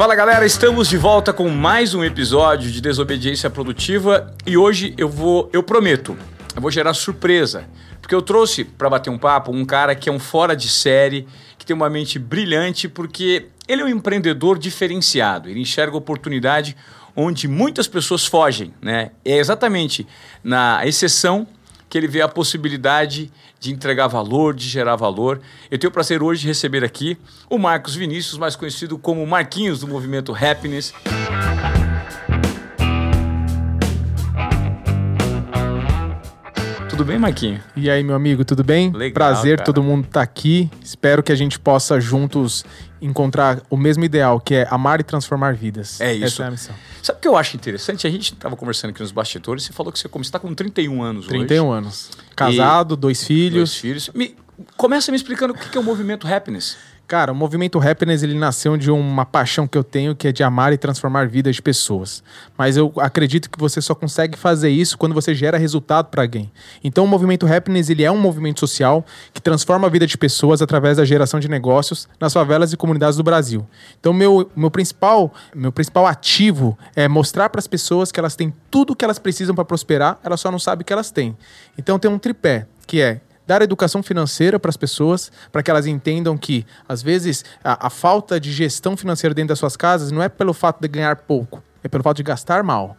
Fala galera, estamos de volta com mais um episódio de Desobediência Produtiva e hoje eu vou, eu prometo, eu vou gerar surpresa, porque eu trouxe para bater um papo um cara que é um fora de série, que tem uma mente brilhante, porque ele é um empreendedor diferenciado, ele enxerga oportunidade onde muitas pessoas fogem, né? É exatamente na exceção que ele vê a possibilidade de entregar valor, de gerar valor. Eu tenho o prazer hoje de receber aqui o Marcos Vinícius, mais conhecido como Marquinhos do movimento Happiness. Tudo bem, Marquinho? E aí, meu amigo, tudo bem? Legal, Prazer, cara. todo mundo tá aqui. Espero que a gente possa juntos encontrar o mesmo ideal, que é amar e transformar vidas. É isso. Essa é a missão. Sabe o que eu acho interessante? A gente estava conversando aqui nos bastidores, você falou que você está com 31 anos 31 hoje. anos. Casado, dois filhos. Dois filhos. Me, começa me explicando o que é o movimento Happiness. Cara, o movimento Happiness ele nasceu de uma paixão que eu tenho, que é de amar e transformar vidas de pessoas. Mas eu acredito que você só consegue fazer isso quando você gera resultado para alguém. Então, o movimento Happiness ele é um movimento social que transforma a vida de pessoas através da geração de negócios nas favelas e comunidades do Brasil. Então, meu, meu principal meu principal ativo é mostrar para as pessoas que elas têm tudo o que elas precisam para prosperar, elas só não sabem que elas têm. Então, tem um tripé que é dar educação financeira para as pessoas, para que elas entendam que, às vezes, a, a falta de gestão financeira dentro das suas casas não é pelo fato de ganhar pouco, é pelo fato de gastar mal.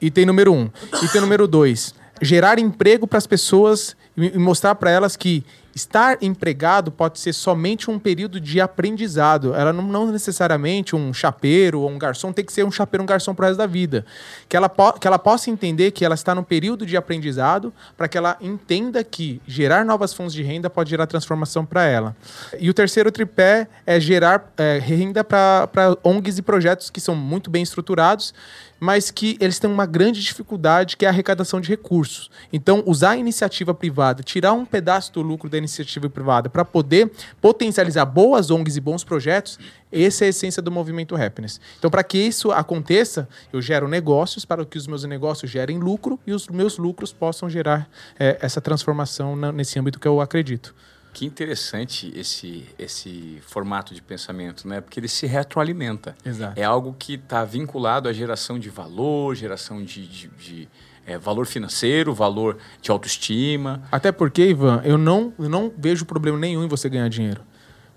Item número um. Item número dois. Gerar emprego para as pessoas e mostrar para elas que estar empregado pode ser somente um período de aprendizado. Ela não, não necessariamente um chapeiro ou um garçom tem que ser um chapeiro um garçom pro resto da vida. Que ela, que ela possa entender que ela está num período de aprendizado para que ela entenda que gerar novas fontes de renda pode gerar transformação para ela. E o terceiro tripé é gerar é, renda para ONGs e projetos que são muito bem estruturados mas que eles têm uma grande dificuldade, que é a arrecadação de recursos. Então, usar a iniciativa privada, tirar um pedaço do lucro da iniciativa privada para poder potencializar boas ONGs e bons projetos, essa é a essência do movimento Happiness. Então, para que isso aconteça, eu gero negócios para que os meus negócios gerem lucro e os meus lucros possam gerar eh, essa transformação na- nesse âmbito que eu acredito. Que interessante esse, esse formato de pensamento, né? Porque ele se retroalimenta. Exato. É algo que está vinculado à geração de valor, geração de, de- de, é, valor financeiro, valor de autoestima. Até porque, Ivan, eu não, eu não vejo problema nenhum em você ganhar dinheiro.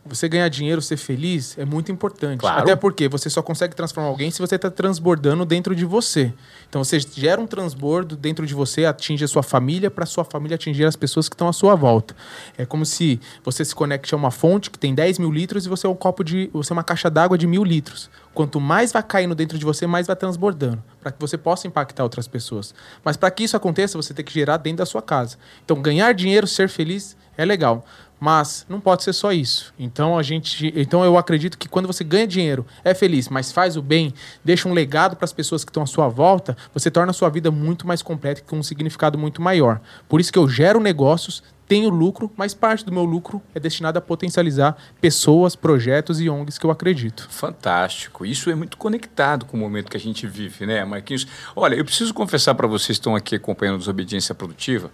Você ganhar dinheiro, ser feliz, é muito importante. Claro. Até porque você só consegue transformar alguém se você está transbordando dentro de você. Então você gera um transbordo dentro de você, atinge a sua família, para sua família atingir as pessoas que estão à sua volta. É como se você se conecte a uma fonte que tem 10 mil litros e você é um copo de. você é uma caixa d'água de mil litros. Quanto mais vai caindo dentro de você, mais vai transbordando, para que você possa impactar outras pessoas. Mas para que isso aconteça, você tem que gerar dentro da sua casa. Então, ganhar dinheiro, ser feliz é legal, mas não pode ser só isso. Então a gente, então eu acredito que quando você ganha dinheiro, é feliz, mas faz o bem, deixa um legado para as pessoas que estão à sua volta, você torna a sua vida muito mais completa e com um significado muito maior. Por isso que eu gero negócios, tenho lucro, mas parte do meu lucro é destinado a potencializar pessoas, projetos e ONGs que eu acredito. Fantástico. Isso é muito conectado com o momento que a gente vive, né, Marquinhos? Olha, eu preciso confessar para vocês que estão aqui acompanhando a Desobediência Produtiva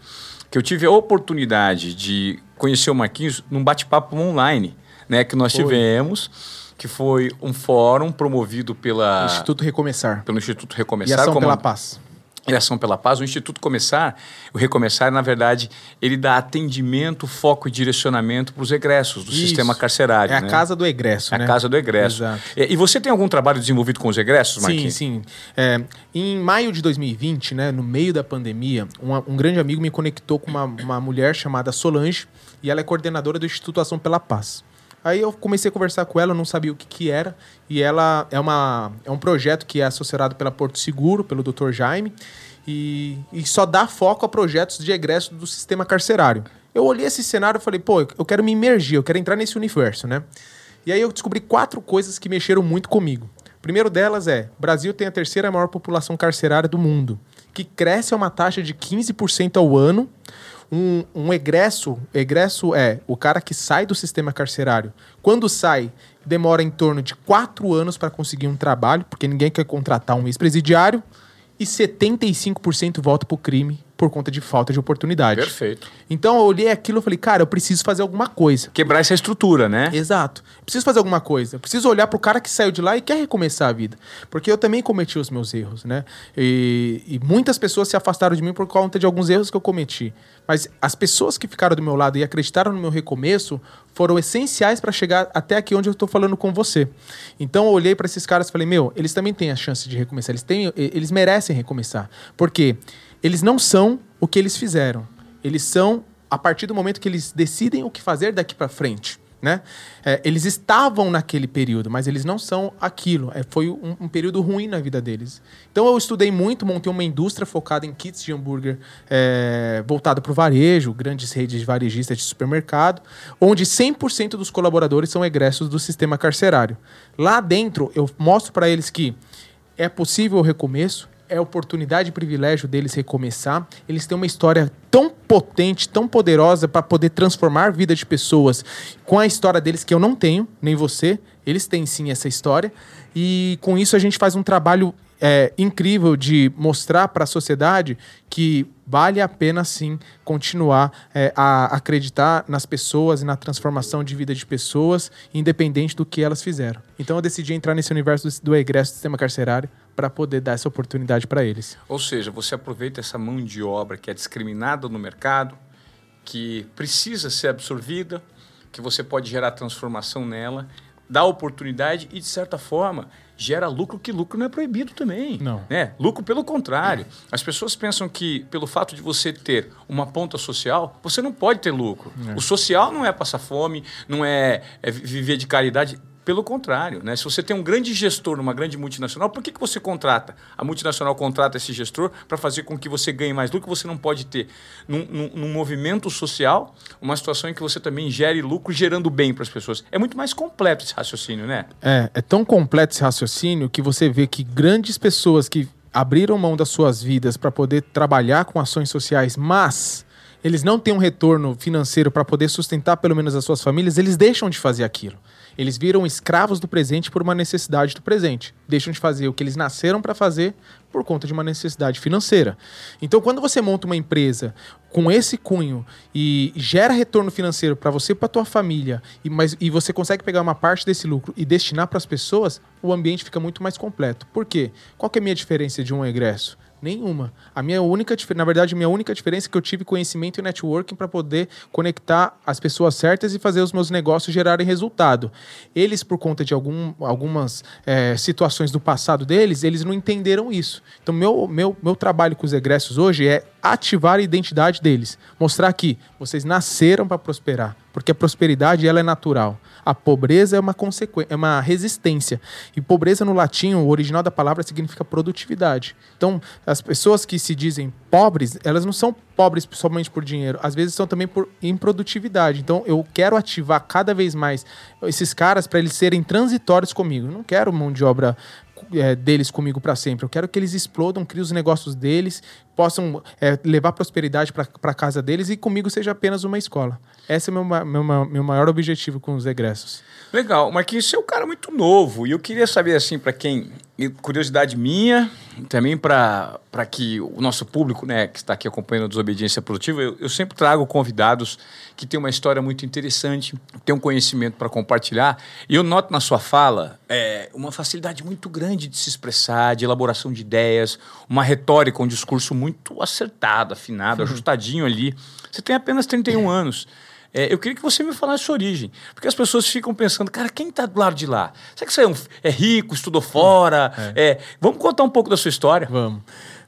que eu tive a oportunidade de conhecer o Marquinhos num bate-papo online, né, que nós Foi. tivemos, que foi um fórum promovido pela Instituto Recomeçar. pelo Instituto E Recomeçar, Ação como- pela Paz. E Ação pela Paz, o Instituto Começar, o Recomeçar, na verdade, ele dá atendimento, foco e direcionamento para os egressos do Isso. sistema carcerário. É a né? casa do egresso, É né? a casa do egresso. Exato. E, você tem algum trabalho desenvolvido com os egressos, Sim, Marquinhos? sim. É, em maio de 2020, né, no meio da pandemia, uma- um, grande amigo me conectou com uma, uma mulher chamada Solange e ela é coordenadora do Instituto Ação pela Paz. Aí eu comecei a conversar com ela, não sabia o que, que era, e ela é, uma, é um projeto que é associado pela Porto Seguro, pelo Dr. Jaime, e, e só dá foco a projetos de egresso do sistema carcerário. Eu olhei esse cenário e falei, pô, eu quero me imergir, eu quero entrar nesse universo, né? E aí eu descobri quatro coisas que mexeram muito comigo. Primeiro delas é: Brasil tem a terceira maior população carcerária do mundo, que cresce a uma taxa de 15% ao ano. Um, um egresso, egresso é o cara que sai do sistema carcerário. Quando sai, demora em torno de quatro anos para conseguir um trabalho, porque ninguém quer contratar um ex-presidiário, e 75% volta para o crime por conta de falta de oportunidade. Perfeito. Então eu olhei aquilo e falei, cara, eu preciso fazer alguma coisa. Quebrar essa estrutura, né? Exato. Preciso fazer alguma coisa. Eu preciso olhar pro cara que saiu de lá e quer recomeçar a vida. Porque eu também cometi os meus erros, né? E, e muitas pessoas se afastaram de mim por conta de alguns erros que eu cometi. Mas as pessoas que ficaram do meu lado e acreditaram no meu recomeço foram essenciais para chegar até aqui onde eu estou falando com você. Então eu olhei para esses caras e falei: "Meu, eles também têm a chance de recomeçar. Eles têm, eles merecem recomeçar. Porque eles não são o que eles fizeram. Eles são a partir do momento que eles decidem o que fazer daqui para frente né? É, eles estavam naquele período, mas eles não são aquilo. É, foi um, um, período ruim na vida deles. Então eu estudei muito, montei uma indústria focada em kits de hambúrguer é, para o varejo, grandes redes de varejistas de supermercado, onde 100% dos colaboradores são egressos do sistema carcerário. Lá dentro eu mostro para eles que é possível o recomeço, é oportunidade e privilégio deles recomeçar. Eles têm uma história tão potente, tão poderosa para poder transformar a vida de pessoas com a história deles que eu não tenho, nem você. Eles têm sim essa história. E com isso a gente faz um trabalho é, incrível de mostrar para a sociedade que vale a pena sim continuar é, a acreditar nas pessoas e na transformação de vida de pessoas, independente do que elas fizeram. Então eu decidi entrar nesse universo do, do egresso do sistema carcerário para poder dar essa oportunidade para eles. Ou seja, você aproveita essa mão de obra que é discriminada no mercado, que precisa ser absorvida, que você pode gerar transformação nela, dá oportunidade e, de certa forma, gera lucro, que lucro não é proibido também. Não. Né? Lucro pelo contrário. As pessoas pensam que, pelo fato de você ter uma ponta social, você não pode ter lucro. É. O social não é passar fome, não é, é viver de caridade pelo contrário, né? se você tem um grande gestor numa grande multinacional, por que, que você contrata? A multinacional contrata esse gestor para fazer com que você ganhe mais lucro que você não pode ter. Num, num, num, movimento social, uma situação em que você também gere lucro gerando bem para as pessoas. É muito mais completo esse raciocínio, né? É, é tão completo esse raciocínio que você vê que grandes pessoas que abriram mão das suas vidas para poder trabalhar com ações sociais, mas eles não têm um retorno financeiro para poder sustentar pelo menos as suas famílias, eles deixam de fazer aquilo. Eles viram escravos do presente por uma necessidade do presente. Deixam de fazer o que eles nasceram para fazer por conta de uma necessidade financeira. Então, quando você monta uma empresa com esse cunho e gera retorno financeiro para você e para tua família, e, mas, e você consegue pegar uma parte desse lucro e destinar para as pessoas, o ambiente fica muito mais completo. Por quê? Qual que é a minha diferença de um egresso? Nenhuma. A minha única, na verdade, a minha única diferença é que eu tive conhecimento e networking para poder conectar as pessoas certas e fazer os meus negócios gerarem resultado. Eles, por conta de algum, algumas é, situações do passado deles, eles não entenderam isso. Então, meu, meu, meu trabalho com os egressos hoje é ativar a identidade deles, mostrar que vocês nasceram para prosperar, porque a prosperidade ela é natural. A pobreza é uma consequência, é uma resistência. E pobreza no latim, o original da palavra significa produtividade. Então, as pessoas que se dizem pobres, elas não são pobres somente por dinheiro, às vezes são também por improdutividade. Então, eu quero ativar cada vez mais esses caras para eles serem transitórios comigo. Eu não quero mão de obra é, deles comigo para sempre. Eu quero que eles explodam, criem os negócios deles, possam é, levar prosperidade para casa deles e comigo seja apenas uma escola. Esse é o meu, meu, meu maior objetivo com os egressos. Legal, Marquinhos, você é um cara muito novo e eu queria saber, assim, para quem. Curiosidade minha, também para que o nosso público, né, que está aqui acompanhando a Desobediência Produtiva, eu, eu sempre trago convidados que têm uma história muito interessante, têm um conhecimento para compartilhar. E eu noto na sua fala é, uma facilidade muito grande de se expressar, de elaboração de ideias, uma retórica, um discurso muito acertado, afinado, uhum. ajustadinho ali. Você tem apenas 31 anos. É, eu queria que você me falasse sua origem. Porque as pessoas ficam pensando, cara, quem está do lado de lá? Será que você é, um, é rico, estudou fora? É. É, vamos contar um pouco da sua história? Vamos.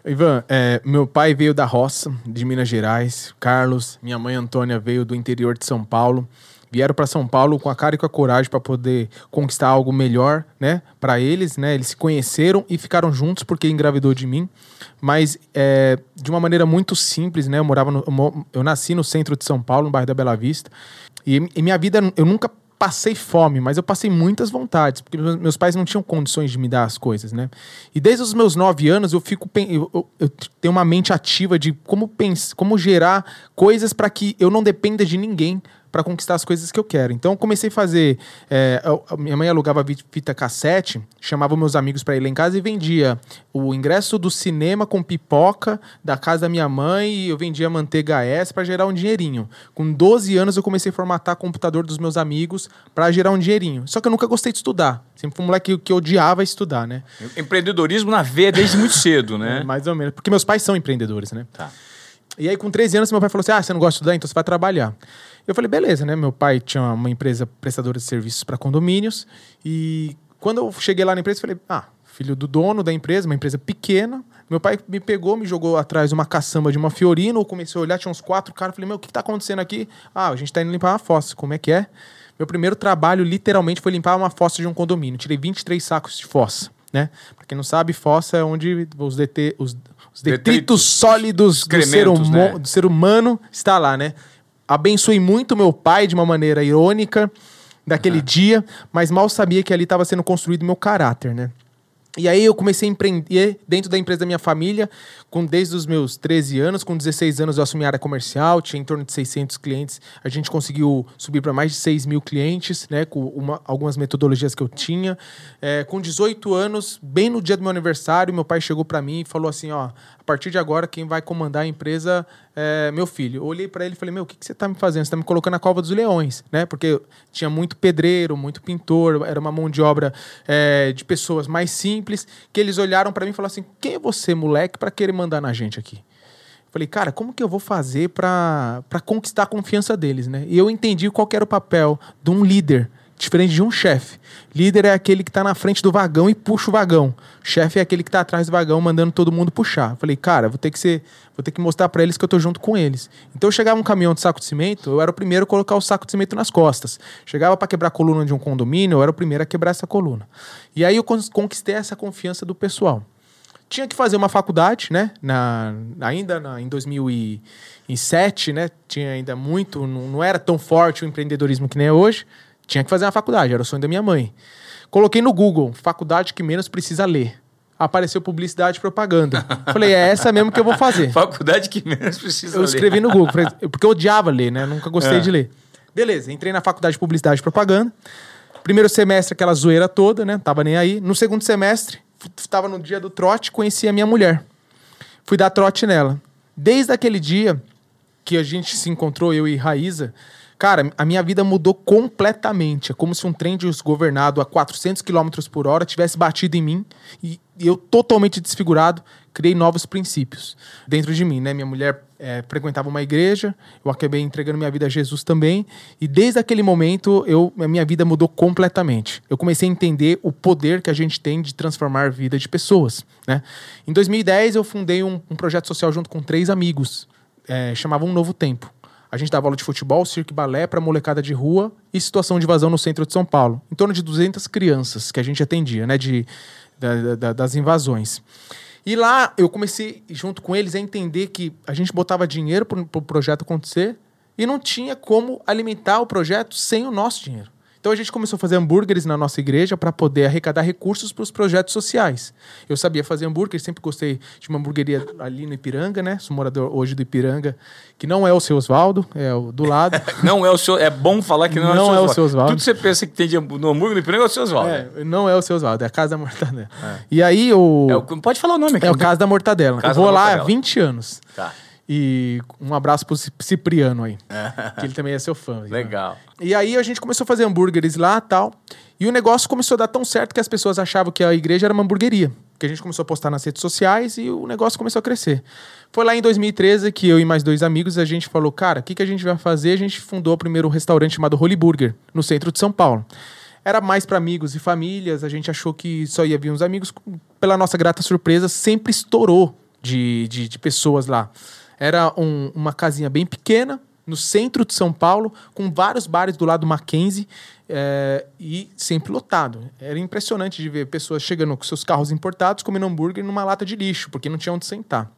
Ivan, é, meu pai veio da roça, de Minas Gerais. Carlos, minha mãe Antônia veio do interior de São Paulo vieram para São Paulo com a cara e com a coragem para poder conquistar algo melhor, né, para eles, né? Eles se conheceram e ficaram juntos porque engravidou de mim, mas é, de uma maneira muito simples, né? Eu morava no, eu, nasci no centro de São Paulo, no bairro da Bela Vista, e, e minha vida eu nunca passei fome, mas eu passei muitas vontades, porque meus pais não tinham condições de me dar as coisas, né? E desde os meus nove anos eu fico eu, eu, eu tenho uma mente ativa de como pensar, como gerar coisas para que eu não dependa de ninguém para conquistar as coisas que eu quero. Então, comecei a fazer. É, minha mãe alugava fita cassete, chamava meus amigos para ir lá em casa e vendia o ingresso do cinema com pipoca da casa da minha mãe e eu vendia manteiga S para gerar um dinheirinho. Com 12 anos, eu comecei a formatar computador dos meus amigos para gerar um dinheirinho. Só que eu nunca gostei de estudar. Sempre fui um moleque que odiava estudar, né? Empreendedorismo na veia desde muito cedo, né? É, mais ou menos. Porque meus pais são empreendedores, né? Tá. E aí, com 13 anos, meu pai falou assim: Ah, você não gosta de estudar, então você vai trabalhar. Eu falei, beleza, né? Meu pai tinha uma empresa prestadora de serviços para condomínios. E quando eu cheguei lá na empresa, eu falei, ah, filho do dono da empresa, uma empresa pequena. Meu pai me pegou, me jogou atrás uma caçamba de uma Fiorino. Eu comecei a olhar, tinha uns quatro caras. Falei, meu, o que, que tá acontecendo aqui? Ah, a gente tá indo limpar uma fossa. Como é que é? Meu primeiro trabalho, literalmente, foi limpar uma fossa de um condomínio. Tirei 23 sacos de fossa, né? Pra quem não sabe, fossa é onde os, DT, os, os detritos, detritos sólidos do ser, né? do ser humano está lá, né? Abençoei muito meu pai de uma maneira irônica daquele uhum. dia, mas mal sabia que ali estava sendo construído meu caráter, né? E aí eu comecei a empreender dentro da empresa da minha família, com desde os meus 13 anos, com 16 anos eu assumi a área comercial, tinha em torno de 600 clientes, a gente conseguiu subir para mais de 6 mil clientes, né, com uma, algumas metodologias que eu tinha. É, com 18 anos, bem no dia do meu aniversário, meu pai chegou para mim e falou assim, ó, partir de agora quem vai comandar a empresa é meu filho. Eu olhei para ele e falei, meu, o que, que você está me fazendo? Você está me colocando na cova dos leões, né, porque tinha muito pedreiro, muito pintor, era uma mão de obra é, de pessoas mais simples, que eles olharam para mim e falaram assim, quem é você, moleque, para querer mandar na gente aqui. Falei, cara, como que eu vou fazer para conquistar a confiança deles, né? E eu entendi qual era o papel de um líder, diferente de um chefe. Líder é aquele que está na frente do vagão e puxa o vagão. Chefe é aquele que está atrás do vagão mandando todo mundo puxar. Falei, cara, vou ter que ser, vou ter que mostrar para eles que eu tô junto com eles. Então chegava um caminhão de saco de cimento, eu era o primeiro a colocar o saco de cimento nas costas. Chegava para quebrar a coluna de um condomínio, eu era o primeiro a quebrar essa coluna. E aí eu conquistei essa confiança do pessoal tinha que fazer uma faculdade, né? Na, ainda na, em 2007, né? Tinha ainda muito, não, não, era tão forte o empreendedorismo que nem é hoje. Tinha que fazer uma faculdade, era o sonho da minha mãe. Coloquei no Google, faculdade que menos precisa ler. Apareceu publicidade e propaganda. Falei, é essa mesmo que eu vou fazer. faculdade que menos precisa eu ler. Eu escrevi no Google, porque eu odiava ler, né? nunca gostei é. de ler. Beleza, entrei na faculdade de publicidade e propaganda. Primeiro semestre, aquela zoeira toda, né? Tava nem aí. No segundo semestre, estava no dia do trote, conheci a minha mulher. Fui dar trote nela. Desde aquele dia que a gente se encontrou, eu e Raíza, cara, a minha vida mudou completamente. É como se um trem desgovernado a 400 km por hora tivesse batido em mim e eu totalmente desfigurado, criei novos princípios dentro de mim, né? Minha mulher é, frequentava uma igreja, eu acabei entregando minha vida a Jesus também, e desde aquele momento eu, a minha vida mudou completamente. Eu comecei a entender o poder que a gente tem de transformar a vida de pessoas. Né? Em 2010 eu fundei um, um projeto social junto com três amigos, é, chamava Um Novo Tempo. A gente dava aula de futebol, circo e balé para molecada de rua e situação de invasão no centro de São Paulo. Em torno de 200 crianças que a gente atendia, né, de, da, da, das invasões. E lá eu comecei, junto com eles, a entender que a gente botava dinheiro para o pro projeto acontecer e não tinha como alimentar o projeto sem o nosso dinheiro. Então a gente começou a fazer hambúrgueres na nossa igreja para poder arrecadar recursos para os projetos sociais. Eu sabia fazer hambúrguer, sempre gostei de uma hamburgueria ali no Ipiranga, né? Sou morador hoje do Ipiranga, que não é o seu Osvaldo, é o do lado. não é o seu, é bom falar que não, não é, o seu Osvaldo. Tudo que você pensa que tem de, no hambúrguer no Ipiranga é o seu Osvaldo. É, não é o seu Osvaldo, é a Casa da Mortadela. É. E aí o é o Pode falar o nome aqui. É o Casa da Mortadela. Casa eu vou lá há 20 anos. Tá. E um abraço pro Cipriano aí. que ele também é seu fã. Legal. Né? E aí a gente começou a fazer hambúrgueres lá tal. E o negócio começou a dar tão certo que as pessoas achavam que a igreja era uma hamburgueria. Que a gente começou a postar nas redes sociais e o negócio começou a crescer. Foi lá em 2013 que eu e mais dois amigos a gente falou: cara, o que, que a gente vai fazer? A gente fundou o primeiro restaurante chamado Holy Burger, no centro de São Paulo. Era mais para amigos e famílias, a gente achou que só ia vir uns amigos. Pela nossa grata surpresa, sempre estourou de, de, de pessoas lá. Era um, uma casinha bem pequena, no centro de São Paulo, com vários bares do lado do Mackenzie é, e sempre lotado. Era impressionante de ver pessoas chegando com seus carros importados comendo hambúrguer numa lata de lixo, porque não tinha onde sentar.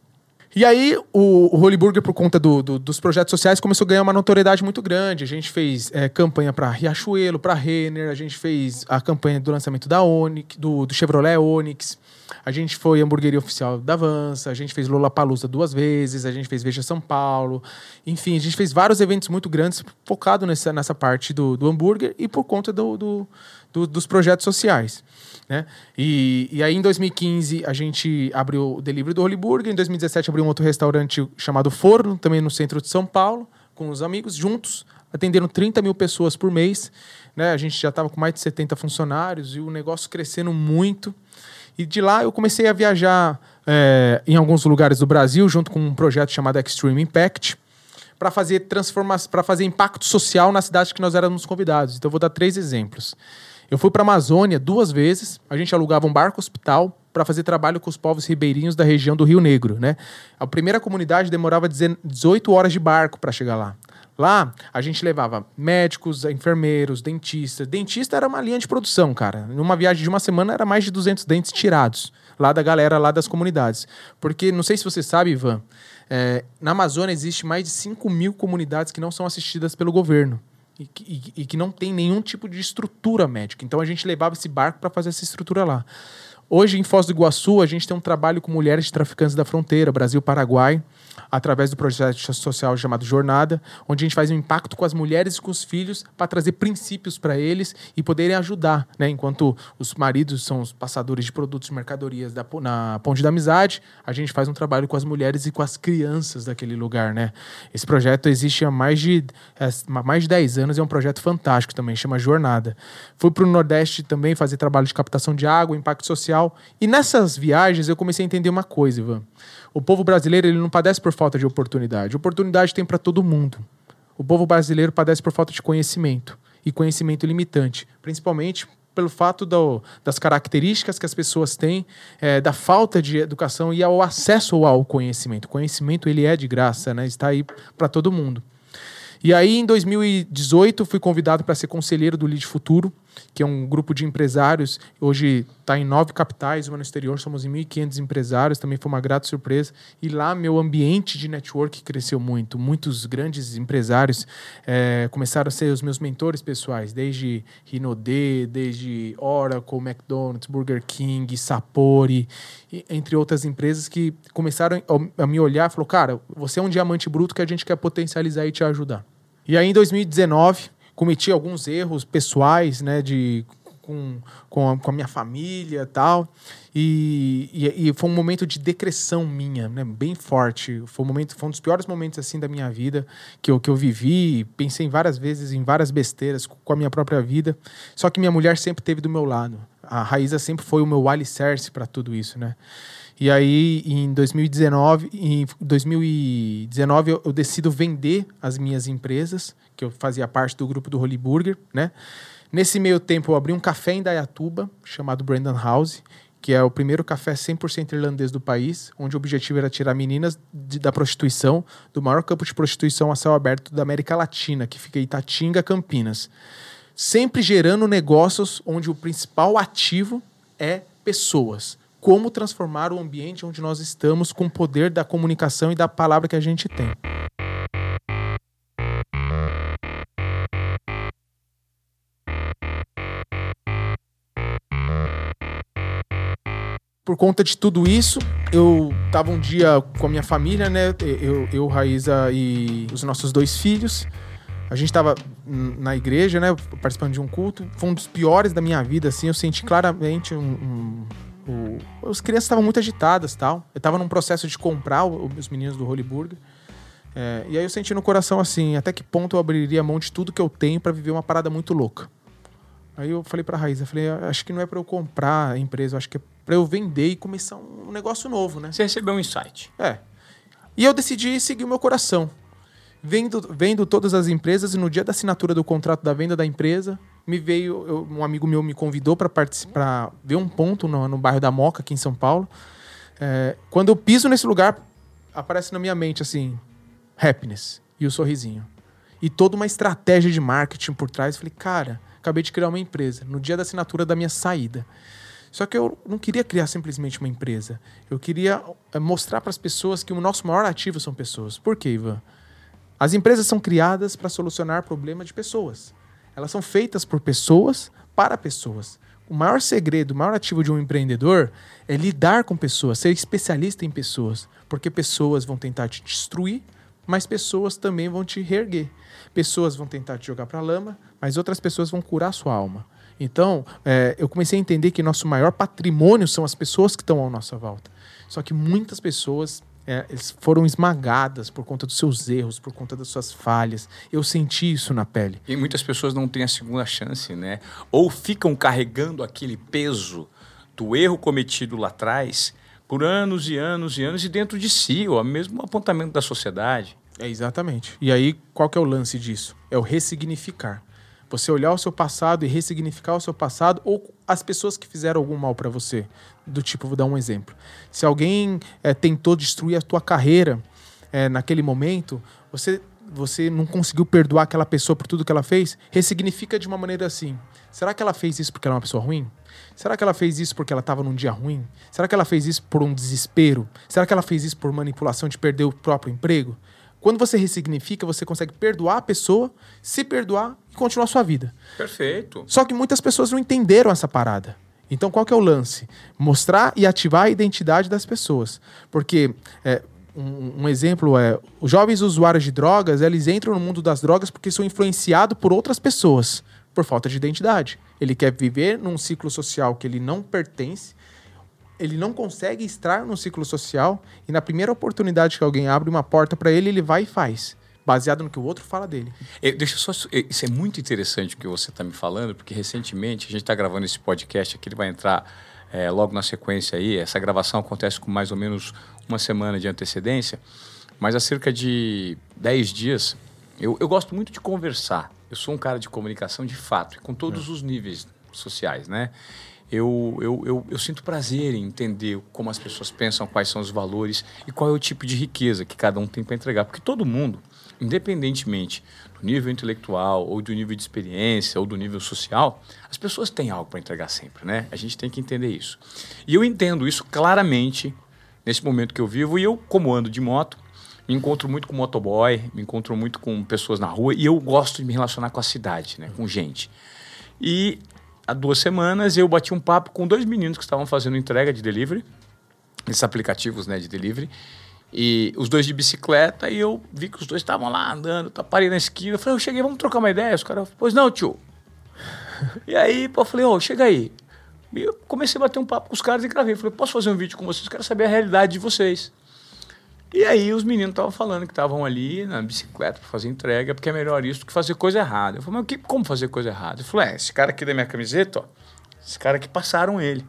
E aí, o, o Holy Burger, por conta do, do, dos projetos sociais, começou a ganhar uma notoriedade muito grande. A gente fez é, campanha para Riachuelo, para Renner, a gente fez a campanha do lançamento da Onix, do, do Chevrolet Onix, a gente foi hamburgueria oficial da Avança, a gente fez Lollapalooza duas vezes, a gente fez Veja São Paulo. Enfim, a gente fez vários eventos muito grandes focado nessa, nessa parte do, do hambúrguer e por conta do, do, do dos projetos sociais. Né? E, e aí, em 2015, a gente abriu o delivery do Holy Burger. Em 2017, abriu um outro restaurante chamado Forno, também no centro de São Paulo, com os amigos, juntos, atendendo 30 mil pessoas por mês. Né? A gente já estava com mais de 70 funcionários e o negócio crescendo muito. E de lá eu comecei a viajar é, em alguns lugares do Brasil, junto com um projeto chamado Extreme Impact, para fazer transformação, para fazer impacto social na cidade que nós éramos convidados. Então eu vou dar três exemplos. Eu fui para a Amazônia duas vezes. A gente alugava um barco hospital para fazer trabalho com os povos ribeirinhos da região do Rio Negro, né? A primeira comunidade demorava 18 horas de barco para chegar lá. Lá, a gente levava médicos, enfermeiros, dentistas. Dentista era uma linha de produção, cara. Numa viagem de uma semana, era mais de 200 dentes tirados. Lá da galera, lá das comunidades. Porque, não sei se você sabe, Ivan, é, na Amazônia existe mais de 5 mil comunidades que não são assistidas pelo governo e que, e, e que não tem nenhum tipo de estrutura médica. Então a gente levava esse barco para fazer essa estrutura lá. Hoje, em Foz do Iguaçu, a gente tem um trabalho com mulheres de traficantes da fronteira, Brasil-Paraguai através do projeto social chamado Jornada, onde a gente faz um impacto com as mulheres e com os filhos para trazer princípios para eles e poderem ajudar, né? Enquanto os maridos são os passadores de produtos e mercadorias da, na Ponte da Amizade, a gente faz um trabalho com as mulheres e com as crianças daquele lugar, né? Esse projeto existe há mais de, é, mais de 10 anos, é um projeto fantástico também, chama Jornada. Fui para o Nordeste também fazer trabalho de captação de água, impacto social, e nessas viagens eu comecei a entender uma coisa, Ivan. O povo brasileiro ele não padece por falta de oportunidade. Oportunidade tem para todo mundo. O povo brasileiro padece por falta de conhecimento e conhecimento limitante, principalmente pelo fato do, das características que as pessoas têm, é, da falta de educação e ao acesso ao conhecimento. O conhecimento ele é de graça, né? está aí para todo mundo. E aí, em 2018, fui convidado para ser conselheiro do Lead Futuro, que é um grupo de empresários. Hoje está em nove capitais, uma no exterior, somos em 1.500 empresários, também foi uma grata surpresa. E lá, meu ambiente de network cresceu muito. Muitos grandes empresários é, começaram a ser os meus mentores pessoais, desde Rinode, desde Oracle, McDonald's, Burger King, Sapori, entre outras empresas que começaram a me olhar e falaram: cara, você é um diamante bruto que a gente quer potencializar e te ajudar. E aí, em 2019, cometi alguns erros pessoais, né, de com, com, a, com a minha família tal. E, e, e, foi um momento de decreção minha, né? bem forte. Foi um, momento, foi um dos piores momentos assim da minha vida que eu, que eu vivi. Pensei várias vezes em várias besteiras com a minha própria vida. Só que minha mulher sempre teve do meu lado. A Raíza sempre foi o meu alicerce para tudo isso, né? E aí, em 2019, em 2019 eu, eu, decido vender as minhas empresas, que eu fazia parte do grupo do Holy Burger, né? Nesse meio tempo, eu abri um café em Dayatuba, chamado Brandon House, que é o primeiro café 100% irlandês do país, onde o objetivo era tirar meninas de, da prostituição, do maior campo de prostituição a céu aberto da América Latina, que fica em Itatinga, Campinas. Sempre gerando negócios onde o principal ativo é pessoas como transformar o ambiente onde nós estamos com o poder da comunicação e da palavra que a gente tem. Por conta de tudo isso, eu tava um dia com a minha família, né? Eu, eu Raíza e os nossos dois filhos. A gente estava na igreja, né? Participando de um culto. Foi um dos piores da minha vida, assim. Eu senti claramente um, um o, as crianças estavam muito agitadas tal. Eu estava num processo de comprar o, os meninos do Holy Burger. É, e aí eu senti no coração assim, até que ponto eu abriria mão de tudo que eu tenho para viver uma parada muito louca. Aí eu falei pra Raíssa, falei, acho que não é para eu comprar a empresa, acho que é para eu vender e começar um negócio novo, né? Você recebeu um insight. É. E eu decidi seguir o meu coração. Vendo, vendo todas as empresas e no dia da assinatura do contrato da venda da empresa, me veio, eu, um amigo meu me convidou para participar, ver um ponto no, no, bairro da Moca, aqui em São Paulo. É, quando eu piso nesse lugar, aparece na minha mente assim, happiness e o sorrisinho. E toda uma estratégia de marketing por trás. Falei, cara, acabei de criar uma empresa no dia da assinatura da minha saída. Só que eu não queria criar simplesmente uma empresa. Eu queria é, mostrar para as pessoas que o nosso maior ativo são pessoas. Por quê, Ivan? As empresas são criadas para solucionar problemas de pessoas. Elas são feitas por pessoas para pessoas. O maior segredo, o maior ativo de um empreendedor é lidar com pessoas, ser especialista em pessoas. Porque pessoas vão tentar te destruir, mas pessoas também vão te reerguer. Pessoas vão tentar te jogar para a lama, mas outras pessoas vão curar sua alma. Então, é, eu comecei a entender que nosso maior patrimônio são as pessoas que estão à nossa volta. Só que muitas pessoas é, foram esmagadas por conta dos seus erros, por conta das suas falhas. Eu senti isso na pele. E muitas pessoas não têm a segunda chance, né? Ou ficam carregando aquele peso do erro cometido lá atrás por anos e anos e anos e dentro de si, ou mesmo apontamento da sociedade. É exatamente. E aí, qual que é o lance disso? É o ressignificar. Você olhar o seu passado e ressignificar o seu passado ou as pessoas que fizeram algum mal para você. Do tipo, vou dar um exemplo. Se alguém é, tentou destruir a tua carreira é, naquele momento, você você não conseguiu perdoar aquela pessoa por tudo que ela fez, ressignifica de uma maneira assim. Será que ela fez isso porque ela é uma pessoa ruim? Será que ela fez isso porque ela estava num dia ruim? Será que ela fez isso por um desespero? Será que ela fez isso por manipulação de perder o próprio emprego? Quando você ressignifica, você consegue perdoar a pessoa, se perdoar e continuar a sua vida. Perfeito. Só que muitas pessoas não entenderam essa parada. Então, qual que é o lance? Mostrar e ativar a identidade das pessoas. Porque, é, um, um, exemplo é, os jovens usuários de drogas, eles entram no mundo das drogas porque são influenciados por outras pessoas, por falta de identidade. Ele quer viver num ciclo social que ele não pertence, ele não consegue estar no ciclo social e na primeira oportunidade que alguém abre uma porta para ele, ele vai e faz, baseado no que o outro fala dele. Eu, deixa só, isso é muito interessante o que você está me falando, porque recentemente a gente está gravando esse podcast aqui, ele vai entrar é, logo na sequência aí. Essa gravação acontece com mais ou menos uma semana de antecedência, mas há cerca de 10 dias eu, eu gosto muito de conversar. Eu sou um cara de comunicação de fato, com todos é. os níveis sociais, né? Eu, eu, eu, eu, sinto prazer em entender como as pessoas pensam, quais são os valores e qual é o tipo de riqueza que cada um tem para entregar. Porque todo mundo, independentemente do nível intelectual, ou do nível de experiência, ou do nível social, as pessoas têm algo para entregar sempre, né? A gente tem que entender isso. E eu entendo isso claramente nesse momento que eu vivo. E eu, como ando de moto, me encontro muito com motoboy, me encontro muito com pessoas na rua e eu gosto de me relacionar com a cidade, né? com gente. E há duas semanas eu bati um papo com dois meninos que estavam fazendo entrega de delivery, esses aplicativos né, de delivery, e os dois de bicicleta, e eu vi que os dois estavam lá andando, tá, parei na esquina, falei, eu cheguei, vamos trocar uma ideia? Os caras, pois não, tio. e aí, pô, eu falei, ô, oh, chega aí. E eu comecei a bater um papo com os caras e gravei. Falei, posso fazer um vídeo com vocês? Quero saber a realidade de vocês. E aí os meninos estavam falando que estavam ali na bicicleta para fazer entrega, porque é melhor isso do que fazer coisa errada. Eu falei, mas que, como fazer coisa errada? Eu falei, é, esse cara aqui da minha camiseta, ó, esse cara aqui passaram ele.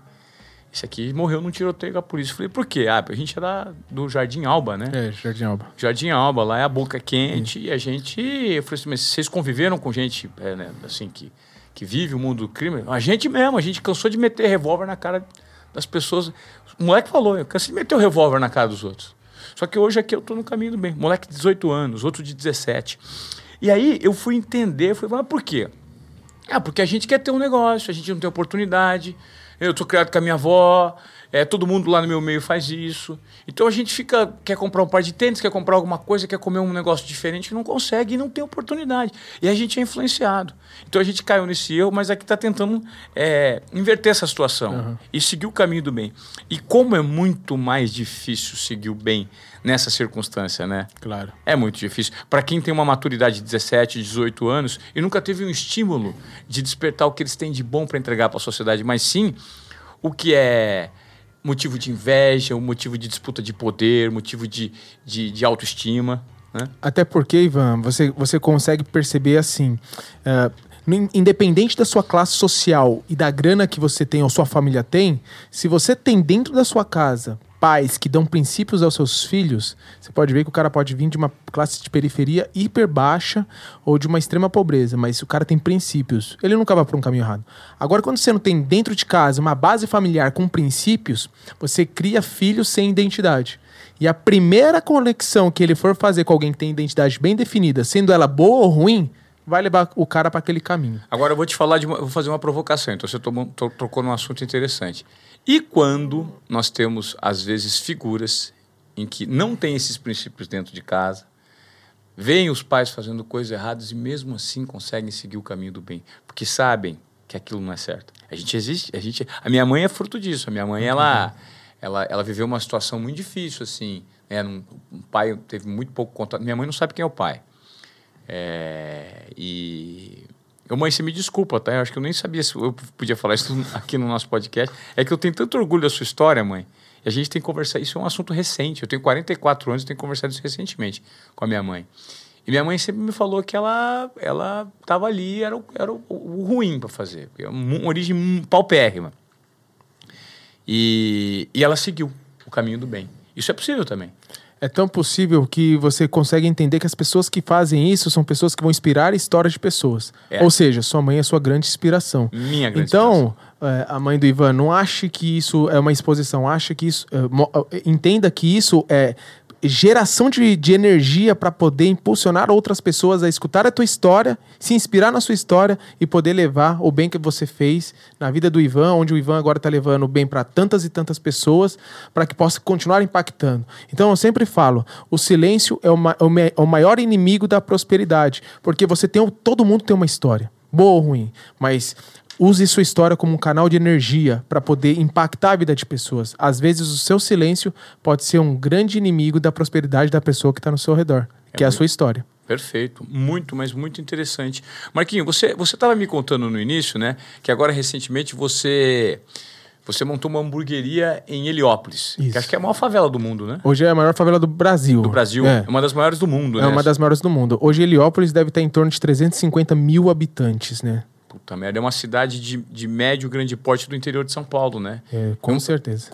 Esse aqui morreu num tiroteio com a polícia. Eu falei, por quê? Ah, a gente era do Jardim Alba, né? É, Jardim Alba. Jardim Alba, lá é a boca quente. Hum. E a gente. Eu falei assim, mas vocês conviveram com gente, é, né, assim, que, que vive o mundo do crime? A gente mesmo, a gente cansou de meter revólver na cara das pessoas. O moleque falou, eu cansei de meter o revólver na cara dos outros. Só que hoje aqui eu estou no caminho do bem. Moleque de 18 anos, outro de 17. E aí eu fui entender, fui mas por quê? Ah, porque a gente quer ter um negócio, a gente não tem oportunidade. Eu sou criado com a minha avó, é, todo mundo lá no meu meio faz isso. Então a gente fica, quer comprar um par de tênis, quer comprar alguma coisa, quer comer um negócio diferente, não consegue e não tem oportunidade. E a gente é influenciado. Então a gente caiu nesse erro, mas aqui está tentando é, inverter essa situação uhum. e seguir o caminho do bem. E como é muito mais difícil seguir o bem nessa circunstância, né? Claro. É muito difícil. Para quem tem uma maturidade de 17, 18 anos e nunca teve um estímulo de despertar o que eles têm de bom para entregar para a sociedade, mas sim o que é motivo de inveja, um motivo de disputa de poder, motivo de, de, de autoestima. Né? Até porque, Ivan, você, você consegue perceber assim. Uh, independente da sua classe social e da grana que você tem ou sua família tem, se você tem dentro da sua casa pais que dão princípios aos seus filhos, você pode ver que o cara pode vir de uma classe de periferia hiper baixa ou de uma extrema pobreza, mas se o cara tem princípios, ele nunca vai por um caminho errado. Agora, quando você não tem dentro de casa uma base familiar com princípios, você cria filhos sem identidade. E a primeira conexão que ele for fazer com alguém que tem identidade bem definida, sendo ela boa ou ruim, vai levar o cara para aquele caminho. Agora eu vou te falar de uma, vou fazer uma provocação. Então você tomou, to, tocou num assunto interessante. E quando nós temos às vezes figuras em que não tem esses princípios dentro de casa, veem os pais fazendo coisas erradas e mesmo assim conseguem seguir o caminho do bem, porque sabem que aquilo não é certo. A gente existe, a gente, a minha mãe é fruto disso. A minha mãe ela, ela, ela viveu uma situação muito difícil assim. Né? Um, um pai teve muito pouco contato. Minha mãe não sabe quem é o pai. É, e eu, mãe, você me desculpa, tá? Eu acho que eu nem sabia se eu podia falar isso aqui no nosso podcast. É que eu tenho tanto orgulho da sua história, mãe. E a gente tem que conversar. Isso é um assunto recente. Eu tenho 44 anos e tenho conversado isso recentemente com a minha mãe. E minha mãe sempre me falou que ela ela estava ali, era o, era o, o ruim para fazer. Uma origem paupérrima. E, e ela seguiu o caminho do bem. Isso é possível também. É tão possível que você consegue entender que as pessoas que fazem isso são pessoas que vão inspirar histórias de pessoas. É. Ou seja, sua mãe é sua grande inspiração. Minha grande então, é, a mãe do Ivan, não ache que isso é uma exposição, ache que isso. É, é entenda que isso é geração de, de energia para poder impulsionar outras pessoas a escutar a tua história, se inspirar na sua história e poder levar o bem que você fez na vida do Ivan, onde o Ivan agora está levando o bem para tantas e tantas pessoas, para que possa continuar impactando. Então eu sempre falo: o silêncio é o, ma é o maior inimigo da prosperidade, porque você tem todo mundo tem uma história boa ou ruim, mas Use sua história como um canal de energia para poder impactar a vida de pessoas. Às vezes, o seu silêncio pode ser um grande inimigo da prosperidade da pessoa que está no seu redor, é que é a sua história. Perfeito, muito, mas muito interessante. Marquinho, você você estava me contando no início, né, que agora recentemente você você montou uma hamburgueria em Heliópolis, Isso. que acho que é a maior favela do mundo, né? Hoje é a maior favela do Brasil. Do Brasil, é, é uma das maiores do mundo, é né? É uma das maiores do mundo. Hoje Heliópolis deve estar em torno de 350 mil habitantes, né? Puta merda, é uma cidade de, de médio grande porte do interior de São Paulo, né? É, com então, certeza.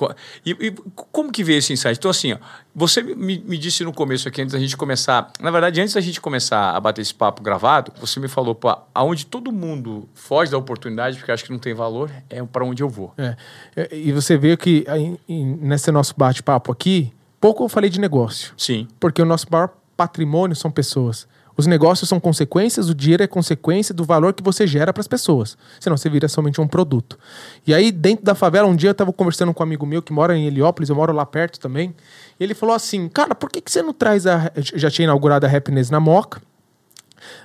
E, e, como que veio esse insight? Então, assim, ó, você me, me disse no começo aqui, antes da gente começar... Na verdade, antes da gente começar a bater esse papo gravado, você me falou, pô, aonde todo mundo foge da oportunidade, porque acha que não tem valor, é para onde eu vou. É. é. E você vê que aí, nesse nosso bate-papo aqui, pouco eu falei de negócio. Sim. Porque o nosso maior patrimônio são pessoas. Os negócios são consequências, o dinheiro é consequência do valor que você gera para as pessoas. Senão você vira somente um produto. E aí, dentro da favela, um dia eu estava conversando com um amigo meu que mora em Heliópolis, eu moro lá perto também. E ele falou assim: Cara, por que, que você não traz a. Já tinha inaugurado a Happiness na Moca.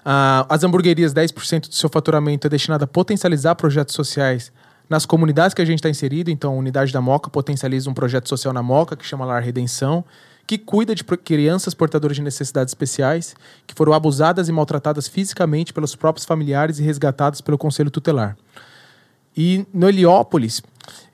Uh, as hamburguerias, 10% do seu faturamento é destinado a potencializar projetos sociais nas comunidades que a gente está inserido. Então, a unidade da Moca potencializa um projeto social na Moca que chama Lar Redenção que cuida de crianças portadoras de necessidades especiais que foram abusadas e maltratadas fisicamente pelos próprios familiares e resgatadas pelo Conselho Tutelar. E no Heliópolis,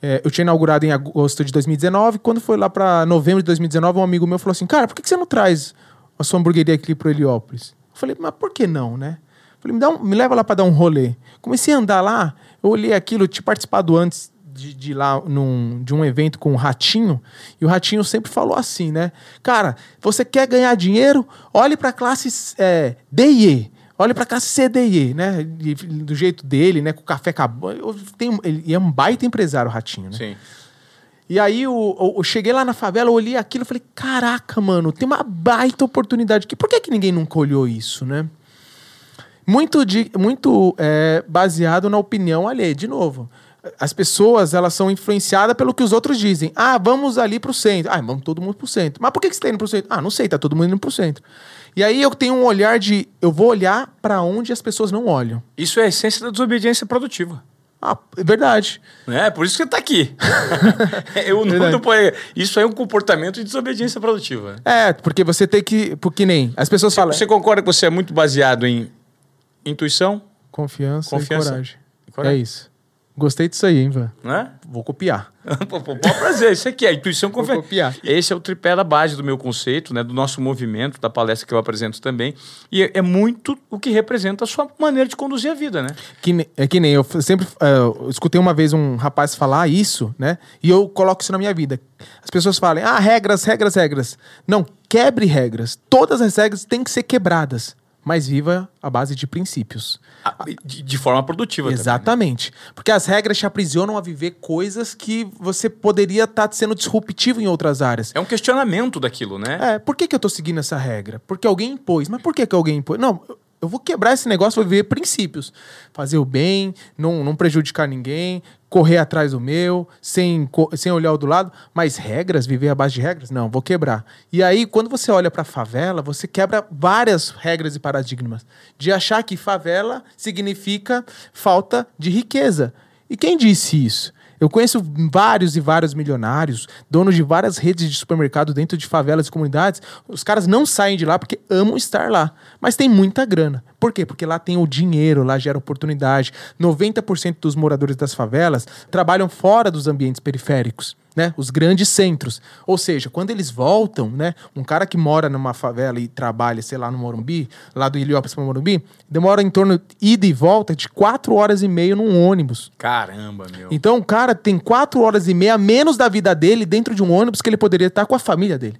é, eu tinha inaugurado em agosto de 2019. Quando foi lá para novembro de 2019, um amigo meu falou assim: Cara, por que você não traz a sua hamburgueria aqui para Heliópolis? Eu falei: Mas por que não, né? Falei: me, dá um, me leva lá para dar um rolê. Comecei a andar lá, eu olhei aquilo, eu tinha participado antes de, de lá num, de um evento com o Ratinho, e o Ratinho sempre falou assim, né? Cara, você quer ganhar dinheiro? Olhe para a classe é, D e E. Olhe para a classe C, D e E, né? do jeito dele, né? Com o café acabando. Ele é um baita empresário, o Ratinho, né? Sim. E aí eu, eu, eu, cheguei lá na favela, olhei aquilo e falei, caraca, mano, tem uma baita oportunidade aqui. Por que, que ninguém nunca olhou isso, né? Muito, de, muito é, baseado na opinião alheia. De novo, as pessoas elas são influenciadas pelo que os outros dizem. Ah, vamos ali pro centro. Ah, vamos todo mundo pro centro. Mas por que, que você está indo pro centro? Ah, não sei, tá todo mundo indo pro centro. E aí eu tenho um olhar de eu vou olhar para onde as pessoas não olham. Isso é a essência da desobediência produtiva. Ah, é verdade. É, por isso que você tá aqui. eu não, isso é um comportamento de desobediência produtiva. É, porque você tem que. Porque nem. As pessoas você, falam. Você concorda que você é muito baseado em intuição? Confiança, confiança e coragem. E coragem. É isso. Gostei disso aí, hein, Ivan? Né? Vou copiar. Pode prazer, isso aqui é intuição confiança. Vou copiar. Esse é o tripé da base do meu conceito, né, do nosso movimento, da palestra que eu apresento também. E é, é muito o que representa a sua maneira de conduzir a vida, né? Que, é que nem eu sempre uh, eu escutei uma vez um rapaz falar isso, né? E eu coloco isso na minha vida. As pessoas falam, ah, regras, regras, regras. Não, quebre regras. Todas as regras têm que ser quebradas mas viva a base de princípios. De, de forma produtiva Exatamente. Também, né? Porque as regras te aprisionam a viver coisas que você poderia estar tá sendo disruptivo em outras áreas. É um questionamento daquilo, né? É, por que, que eu estou seguindo essa regra? Porque alguém impôs. Mas por que, que alguém impôs? Não, eu vou quebrar esse negócio, vou viver princípios. Fazer o bem, não, não prejudicar ninguém, correr atrás do meu, sem, sem olhar o do lado. Mas regras, viver base de regras? Não, vou quebrar. E aí, quando você olha para a favela, você quebra várias regras e paradigmas. De achar que favela significa falta de riqueza. E quem disse isso? Eu conheço vários e vários milionários, donos de várias redes de supermercado dentro de favelas e comunidades. Os caras não saem de lá porque amam estar lá, mas tem muita grana. Por quê? Porque lá tem o dinheiro, lá gera oportunidade. 90% dos moradores das favelas trabalham fora dos ambientes periféricos né? Os grandes centros. Ou seja, quando eles voltam, né? Um cara que mora numa favela e trabalha, sei lá, no Morumbi, lá do Heliópolis para Morumbi, demora em torno ida e volta de quatro horas e meia num ônibus. Caramba, meu. Então o cara tem quatro horas e meia menos da vida dele dentro de um ônibus que ele poderia estar com a família dele.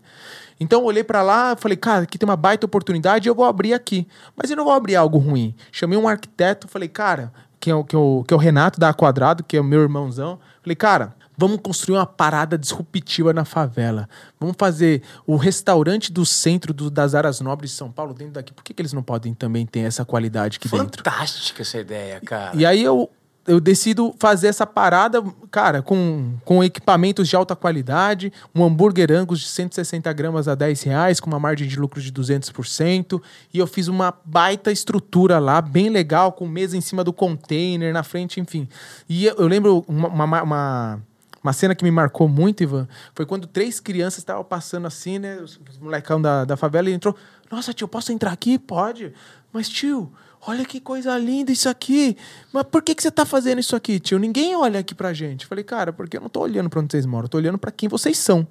Então eu olhei para lá, falei, cara, aqui tem uma baita oportunidade, eu vou abrir aqui. Mas eu não vou abrir algo ruim. Chamei um arquiteto, falei, cara, que é o, que é o, que é o Renato da Quadrado, que é o meu irmãozão. Falei, cara, Vamos construir uma parada disruptiva na favela. Vamos fazer o restaurante do centro do, das áreas nobres de São Paulo dentro daqui. Por que, que eles não podem também ter essa qualidade aqui Fantástica dentro? Fantástica essa ideia, cara. E, e aí eu, eu decido fazer essa parada, cara, com, com equipamentos de alta qualidade, um hambúrguer Angus de 160 gramas a 10 reais, com uma margem de lucro de 200%. E eu fiz uma baita estrutura lá, bem legal, com mesa em cima do container, na frente, enfim. E eu, eu lembro uma, uma, uma uma cena que me marcou muito, Ivan, foi quando três crianças estavam passando assim, né? Os, molecão da, da favela e entrou. Nossa, tio, posso entrar aqui? Pode. Mas, tio, olha que coisa linda isso aqui. Mas por que, que você tá fazendo isso aqui, tio? Ninguém olha aqui pra gente. Falei, cara, porque eu não tô olhando pra onde vocês moram, eu tô olhando para quem vocês são.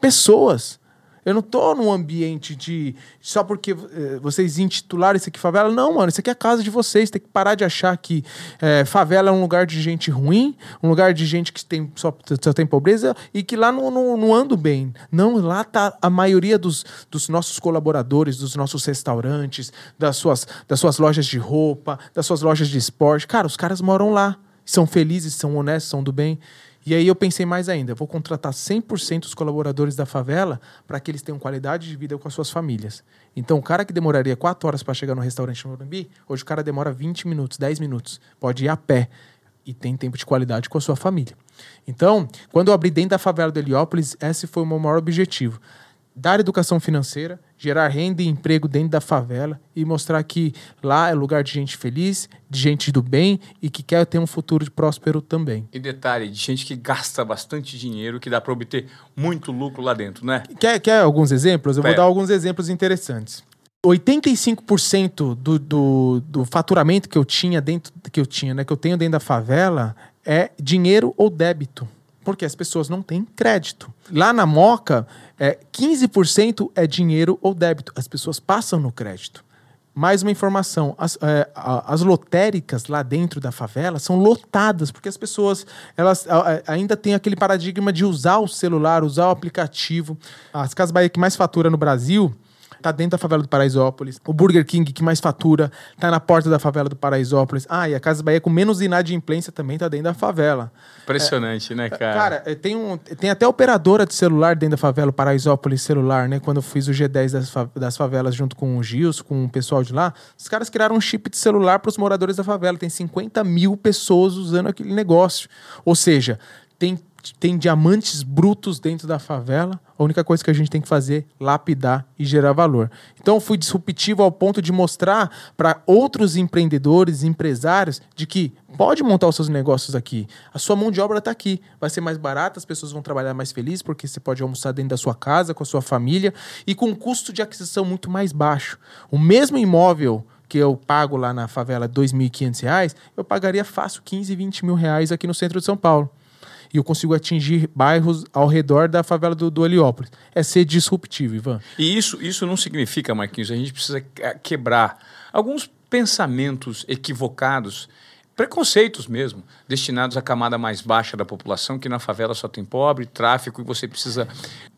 Pessoas. Eu não tô num ambiente de. Só porque eh, vocês intitularam isso aqui favela. Não, mano, isso aqui é a casa de vocês. Tem que parar de achar que eh, favela é um lugar de gente ruim, um lugar de gente que tem, só, só tem pobreza e que lá não, não, não ando bem. Não, lá tá a maioria dos, dos nossos colaboradores, dos nossos restaurantes, das suas, das suas lojas de roupa, das suas lojas de esporte. Cara, os caras moram lá. São felizes, são honestos, são do bem. E aí eu pensei mais ainda, vou contratar 100% dos colaboradores da favela para que eles tenham qualidade de vida com as suas famílias. Então, o cara que demoraria 4 horas para chegar no restaurante no Morumbi, hoje o cara demora 20 minutos, 10 minutos. Pode ir a pé e tem tempo de qualidade com a sua família. Então, quando eu abri dentro da favela do Heliópolis, esse foi o meu maior objetivo dar educação financeira, gerar renda e emprego dentro da favela e mostrar que lá é lugar de gente feliz, de gente do bem e que quer ter um futuro próspero também. E detalhe, de gente que gasta bastante dinheiro, que dá para obter muito lucro lá dentro, né? Quer, quer alguns exemplos? Eu vou dar alguns exemplos interessantes. 85% do, do, do faturamento que eu tinha dentro que eu tinha, né, que eu tenho dentro da favela é dinheiro ou débito porque as pessoas não têm crédito. Lá na Moca, é, 15% é dinheiro ou débito. As pessoas passam no crédito. Mais uma informação: as, é, as lotéricas lá dentro da favela são lotadas, porque as pessoas elas ainda têm aquele paradigma de usar o celular, usar o aplicativo. As Casas Bahia que mais fatura no Brasil tá dentro da favela do Paraisópolis. O Burger King, que mais fatura, tá na porta da favela do Paraisópolis. Ah, e a Casa Bahia com menos inadimplência também tá dentro da favela. Impressionante, é, né, cara? Cara, é, tem, um, tem até operadora de celular dentro da favela, o Paraisópolis Celular, né? Quando eu fiz o G10 das, das favelas junto com o Gils, com o pessoal de lá, os caras criaram um chip de celular para os moradores da favela. Tem 50 mil pessoas usando aquele negócio. Ou seja, tem tem diamantes brutos dentro da favela. A única coisa que a gente tem que fazer é lapidar e gerar valor. Então, fui disruptivo ao ponto de mostrar para outros empreendedores, empresários, de que pode montar os seus negócios aqui. A sua mão de obra está aqui. Vai ser mais barata, as pessoas vão trabalhar mais felizes, porque você pode almoçar dentro da sua casa, com a sua família, e com um custo de aquisição muito mais baixo. O mesmo imóvel que eu pago lá na favela R$ 2.500, eu pagaria fácil 15, 20 mil reais aqui no centro de São Paulo e eu consigo atingir bairros ao redor da favela do, do Heliópolis. É ser disruptivo, Ivan. E isso, isso não significa, Marquinhos, a gente precisa quebrar alguns pensamentos equivocados preconceitos mesmo, destinados à camada mais baixa da população, que na favela só tem pobre, tráfico, e você precisa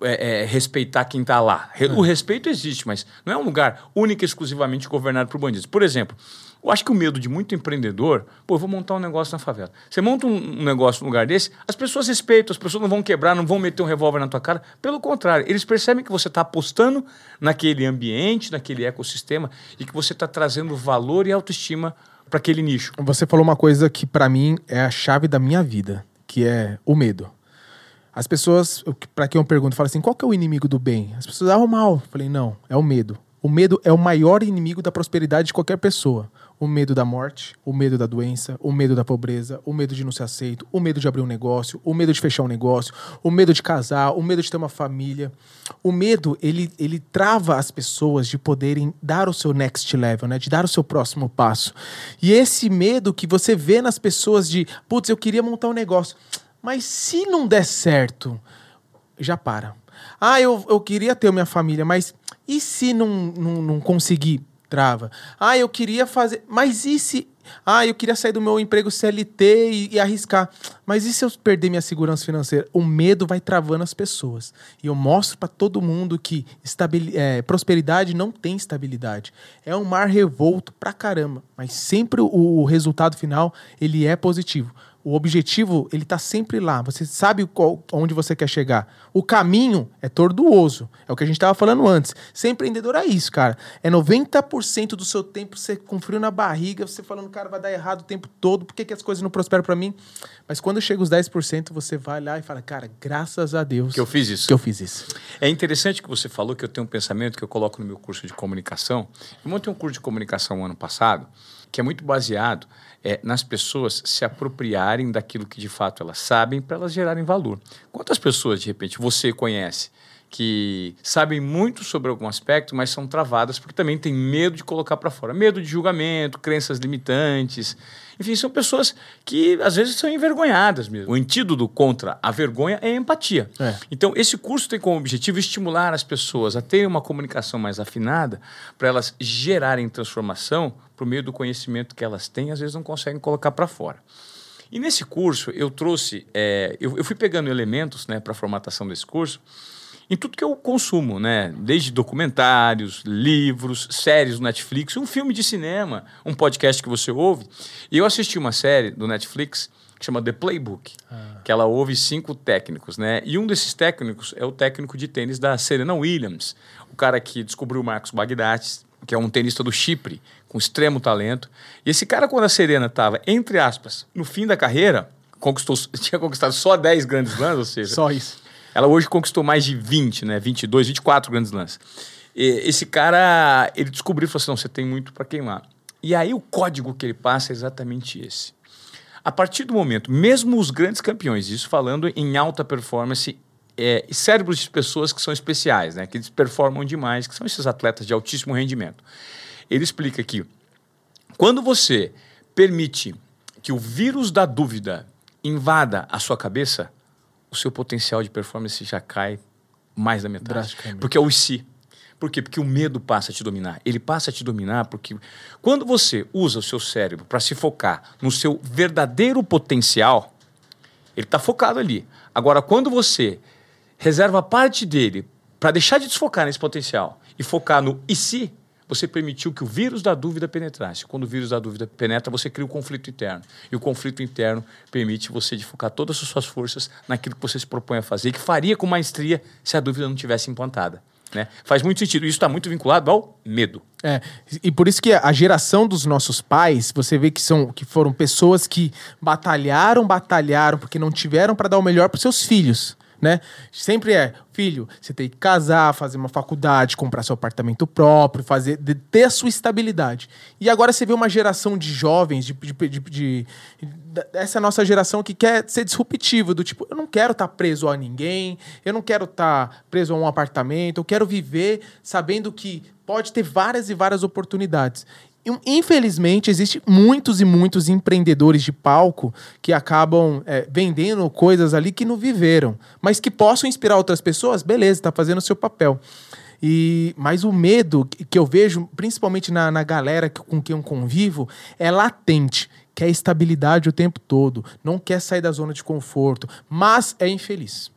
é, é, respeitar quem está lá. O respeito existe, mas não é um lugar único e exclusivamente governado por bandidos. Por exemplo, Eu acho que o medo de muito empreendedor, pô, eu vou montar um negócio na favela. Você monta um, um negócio num lugar desse, as pessoas respeitam, as pessoas não vão quebrar, não vão meter um revólver na tua cara. Pelo contrário, eles percebem que você está apostando naquele ambiente, naquele ecossistema e que você está trazendo valor e autoestima para aquele nicho. Você falou uma coisa que para mim é a chave da minha vida, que é o medo. As pessoas, para quem eu pergunto, falam assim: qual que é o inimigo do bem? As pessoas, ah, o mal. Eu falei, não, é o medo. O medo é o maior inimigo da prosperidade de qualquer pessoa. O medo da morte, o medo da doença, o medo da pobreza, o medo de não ser aceito, o medo de abrir um negócio, o medo de fechar um negócio, o medo de casar, o medo de ter uma família. O medo, ele, ele trava as pessoas de poderem dar o seu next level, né? De dar o seu próximo passo. E esse medo que você vê nas pessoas de, putz, eu queria montar um negócio, mas se não der certo, já para. Ah, eu, eu queria ter minha família, mas e se não, não, não conseguir? Trava. Ah, eu queria fazer. Mas e se. Ah, eu queria sair do meu emprego CLT e, e arriscar. Mas e se eu perder minha segurança financeira? O medo vai travando as pessoas. E eu mostro para todo mundo que estabil... É, prosperidade não tem estabilidade. É um mar revolto pra caramba. Mas sempre o, o resultado final ele é positivo. O objetivo, ele tá sempre lá. Você sabe qual, onde você quer chegar. O caminho é tortuoso. É o que a gente estava falando antes. Ser empreendedor é isso, cara. É 90% do seu tempo você com frio na barriga, você falando, cara, vai dar errado o tempo todo, por que, que as coisas não prosperam para mim? Mas quando chega os 10%, você vai lá e fala, cara, graças a Deus. Que eu fiz isso. Que eu fiz isso. É interessante que você falou que eu tenho um pensamento que eu coloco no meu curso de comunicação. Eu montei um curso de comunicação ano passado, que é muito baseado é, nas pessoas se apropriarem daquilo que de fato elas sabem para elas gerarem valor. Quantas pessoas, de repente, você conhece que sabem muito sobre algum aspecto, mas são travadas porque também têm medo de colocar para fora. Medo de julgamento, crenças limitantes. Enfim, são pessoas que às vezes são envergonhadas mesmo. O antídoto contra a vergonha é a empatia. É. Então, esse curso tem como objetivo estimular as pessoas a terem uma comunicação mais afinada para elas gerarem transformação por meio do conhecimento que elas têm, às vezes não conseguem colocar para fora. E nesse curso eu trouxe, é, eu, eu, fui pegando elementos né, para a formatação desse curso em tudo que eu consumo, né? Desde documentários, livros, séries do Netflix, um filme de cinema, um podcast que você ouve. E eu assisti uma série do Netflix que chama The Playbook, ah. que ela ouve cinco técnicos, né? E um desses técnicos é o técnico de tênis da Serena Williams, o cara que descobriu o Marcos Bagdatis, que é um tenista do Chipre, com extremo talento. E esse cara, quando a Serena estava, entre aspas, no fim da carreira, conquistou, tinha conquistado só 10 grandes lãs, ou seja... só isso ela hoje conquistou mais de 20, né? 22, 24 grandes lances. E esse cara, ele descobriu e falou assim: não, você tem muito para queimar. E aí o código que ele passa é exatamente esse. A partir do momento, mesmo os grandes campeões, isso falando em alta performance, é, cérebros de pessoas que são especiais, né? que eles performam demais, que são esses atletas de altíssimo rendimento. Ele explica que quando você permite que o vírus da dúvida invada a sua cabeça, o seu potencial de performance já cai mais da metade. Porque é o si. Por quê? Porque o medo passa a te dominar. Ele passa a te dominar porque quando você usa o seu cérebro para se focar no seu verdadeiro potencial, ele está focado ali. Agora, quando você reserva parte dele para deixar de desfocar nesse potencial e focar no e se, você permitiu que o vírus da dúvida penetrasse. Quando o vírus da dúvida penetra, você cria o um conflito interno. E o conflito interno permite você de focar todas as suas forças naquilo que você se propõe a fazer, que faria com maestria se a dúvida não tivesse implantada. Né? Faz muito sentido. Isso está muito vinculado ao medo. É, e por isso que a geração dos nossos pais, você vê que são que foram pessoas que batalharam, batalharam porque não tiveram para dar o melhor para seus filhos né? Sempre é, filho, você tem que casar, fazer uma faculdade, comprar seu apartamento próprio, fazer ter a sua estabilidade. E agora você vê uma geração de jovens, de, de, de, de essa nossa geração que quer ser disruptivo, do tipo, eu não quero estar tá preso a ninguém, eu não quero estar tá preso a um apartamento, eu quero viver sabendo que pode ter várias e várias oportunidades. Infelizmente, existem muitos e muitos empreendedores de palco que acabam é, vendendo coisas ali que não viveram, mas que possam inspirar outras pessoas, beleza, está fazendo o seu papel. E, mas o medo que eu vejo, principalmente na, na galera com quem eu convivo, é latente. Quer estabilidade o tempo todo, não quer sair da zona de conforto, mas é infeliz.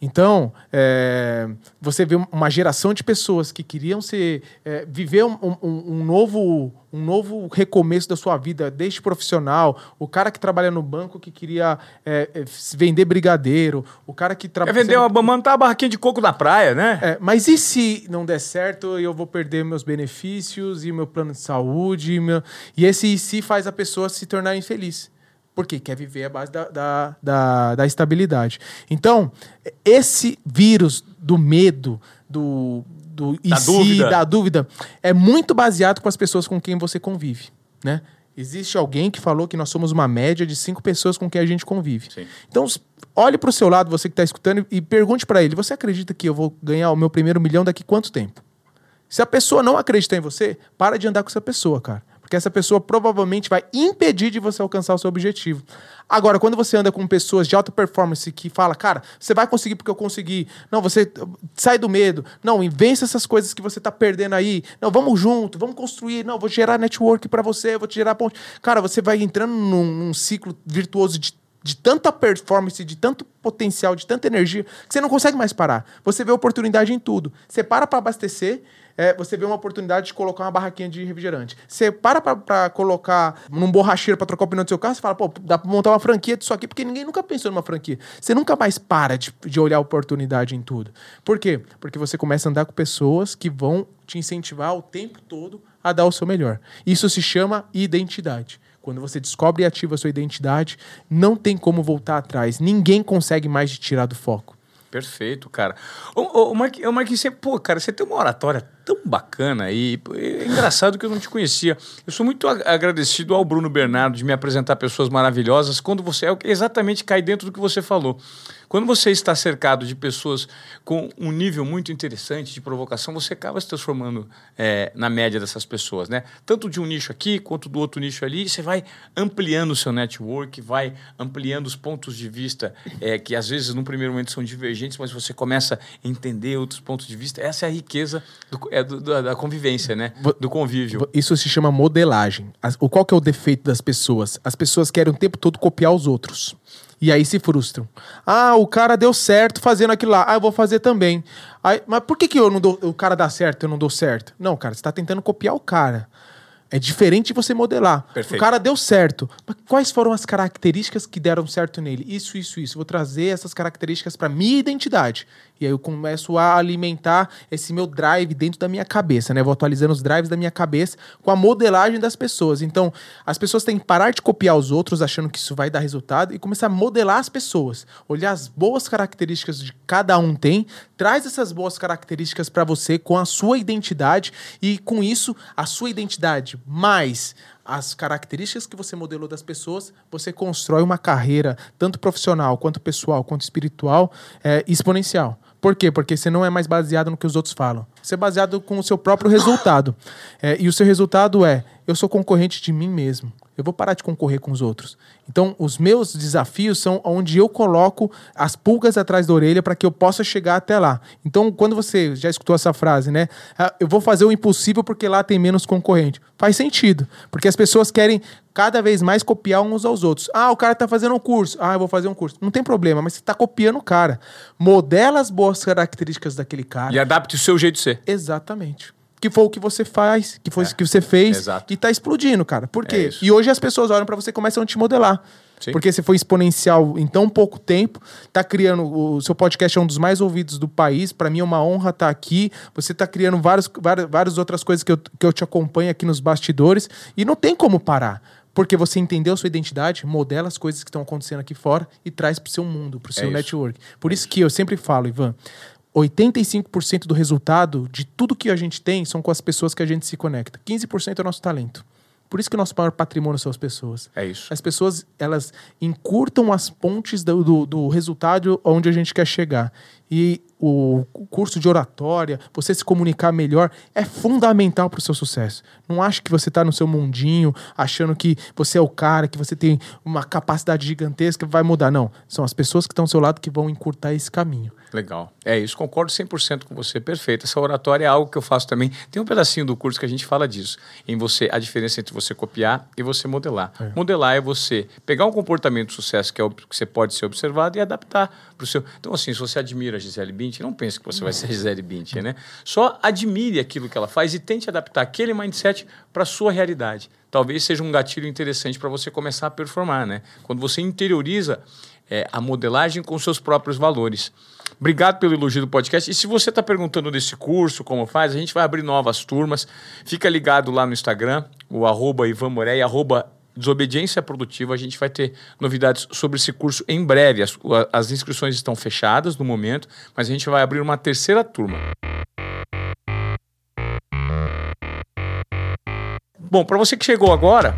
Então, é, você vê uma geração de pessoas que queriam ser, é, viver um, um, um, novo, um novo recomeço da sua vida, desde profissional, o cara que trabalha no banco que queria é, é vender brigadeiro, o cara que trabalha... Vender uma, montar a barraquinha de coco na praia, né? É, mas e se não der certo, eu vou perder meus benefícios e meu plano de saúde, e, meu... e esse e se faz a pessoa se tornar infeliz porque quer viver à base da, da, da, da estabilidade. Então, esse vírus do medo, do, do da, dúvida. da dúvida, é muito baseado com as pessoas com quem você convive, né? Existe alguém que falou que nós somos uma média de cinco pessoas com quem a gente convive. Sim. Então, olhe para o seu lado, você que está escutando, e pergunte para ele: você acredita que eu vou ganhar o meu primeiro milhão daqui quanto tempo? Se a pessoa não acreditar em você, para de andar com essa pessoa, cara. Porque essa pessoa provavelmente vai impedir de você alcançar o seu objetivo. Agora, quando você anda com pessoas de alta performance que fala, cara, você vai conseguir porque eu consegui. Não, você sai do medo. Não, vence essas coisas que você tá perdendo aí. Não, vamos junto, vamos construir. Não, vou gerar network para você, vou te gerar ponte. Cara, você vai entrando num, num ciclo virtuoso de de tanta performance, de tanto potencial, de tanta energia, que você não consegue mais parar. Você vê oportunidade em tudo. Você para para abastecer, é, você vê uma oportunidade de colocar uma barraquinha de refrigerante. Você para para colocar num borracheiro para trocar o pneu do seu carro, você fala, pô, dá para montar uma franquia disso aqui, porque ninguém nunca pensou numa franquia. Você nunca mais para de, de olhar oportunidade em tudo. Por quê? Porque você começa a andar com pessoas que vão te incentivar o tempo todo a dar o seu melhor. Isso se chama identidade. Quando você descobre e ativa a sua identidade, não tem como voltar atrás. Ninguém consegue mais te tirar do foco. Perfeito, cara. O, o, Marquinhos, Marquinhos, você, pô, cara, você tem uma oratória tão bacana e é engraçado que eu não te conhecia. Eu sou muito agradecido ao Bruno Bernardo de me apresentar pessoas maravilhosas quando você é exatamente cai dentro do que você falou. Quando você está cercado de pessoas com um nível muito interessante de provocação, você acaba se transformando é, na média dessas pessoas, né? Tanto de um nicho aqui quanto do outro nicho ali, você vai ampliando o seu network, vai ampliando os pontos de vista é, que às vezes no primeiro momento são divergentes, mas você começa a entender outros pontos de vista. Essa é a riqueza do, é do, da convivência, né? Do convívio. Isso se chama modelagem. O qual que é o defeito das pessoas? As pessoas querem o tempo todo copiar os outros. E aí se frustram. Ah, o cara deu certo fazendo aquilo lá. Ah, eu vou fazer também. Aí, mas por que, que eu não dou, o cara dá certo e eu não dou certo? Não, cara, você está tentando copiar o cara. É diferente você modelar. Perfeito. O cara deu certo. Mas quais foram as características que deram certo nele? Isso, isso, isso. Vou trazer essas características para minha identidade. E aí eu começo a alimentar esse meu drive dentro da minha cabeça, né? vou atualizando os drives da minha cabeça com a modelagem das pessoas. Então, as pessoas têm que parar de copiar os outros achando que isso vai dar resultado e começar a modelar as pessoas. Olhar as boas características de cada um tem, traz essas boas características para você com a sua identidade e com isso a sua identidade mais as características que você modelou das pessoas, você constrói uma carreira, tanto profissional, quanto pessoal, quanto espiritual, é, exponencial. Por quê? Porque você não é mais baseado no que os outros falam. Você é baseado com o seu próprio resultado. É, e o seu resultado é: eu sou concorrente de mim mesmo. Eu vou parar de concorrer com os outros. Então, os meus desafios são onde eu coloco as pulgas atrás da orelha para que eu possa chegar até lá. Então, quando você já escutou essa frase, né? Ah, eu vou fazer o impossível porque lá tem menos concorrente. Faz sentido, porque as pessoas querem cada vez mais copiar uns aos outros. Ah, o cara está fazendo um curso. Ah, eu vou fazer um curso. Não tem problema, mas você está copiando o cara. Modela as boas características daquele cara. E adapte o seu jeito de ser. Exatamente que foi o que você faz, que foi é, o que você fez exato. e tá explodindo, cara. Por quê? É e hoje as pessoas olham para você e começam a te modelar. Sim. Porque você foi exponencial em tão pouco tempo, tá criando. O seu podcast é um dos mais ouvidos do país. Para mim é uma honra estar tá aqui. Você tá criando vários, várias, várias outras coisas que eu, que eu te acompanho aqui nos bastidores. E não tem como parar. Porque você entendeu a sua identidade, modela as coisas que estão acontecendo aqui fora e traz para o seu mundo, para o seu é network. Por isso que eu sempre falo, Ivan, 85% do resultado de tudo que a gente tem são com as pessoas que a gente se conecta. 15% é o nosso talento. Por isso que o nosso maior patrimônio são as pessoas. É isso. As pessoas, elas encurtam as pontes do, do, do resultado onde a gente quer chegar. E o curso de oratória, você se comunicar melhor, é fundamental para o seu sucesso. Não acho que você está no seu mundinho, achando que você é o cara, que você tem uma capacidade gigantesca, vai mudar. Não. São as pessoas que estão ao seu lado que vão encurtar esse caminho. Legal. É isso, concordo 100% com você. Perfeito. Essa oratória é algo que eu faço também. Tem um pedacinho do curso que a gente fala disso. Em você, a diferença entre você copiar e você modelar. É. Modelar é você pegar um comportamento de sucesso que, é que você pode ser observado e adaptar para o seu. Então, assim, se você admira a Gisele Bündchen, não pense que você vai ser Gisele Bündchen, né? Só admire aquilo que ela faz e tente adaptar aquele mindset para a sua realidade. Talvez seja um gatilho interessante para você começar a performar, né? Quando você interioriza é, a modelagem com seus próprios valores. Obrigado pelo elogio do podcast. E se você está perguntando desse curso, como faz, a gente vai abrir novas turmas. Fica ligado lá no Instagram, o arroba Ivan arroba Desobediência Produtiva. A gente vai ter novidades sobre esse curso em breve. As, as inscrições estão fechadas no momento, mas a gente vai abrir uma terceira turma. Bom, para você que chegou agora,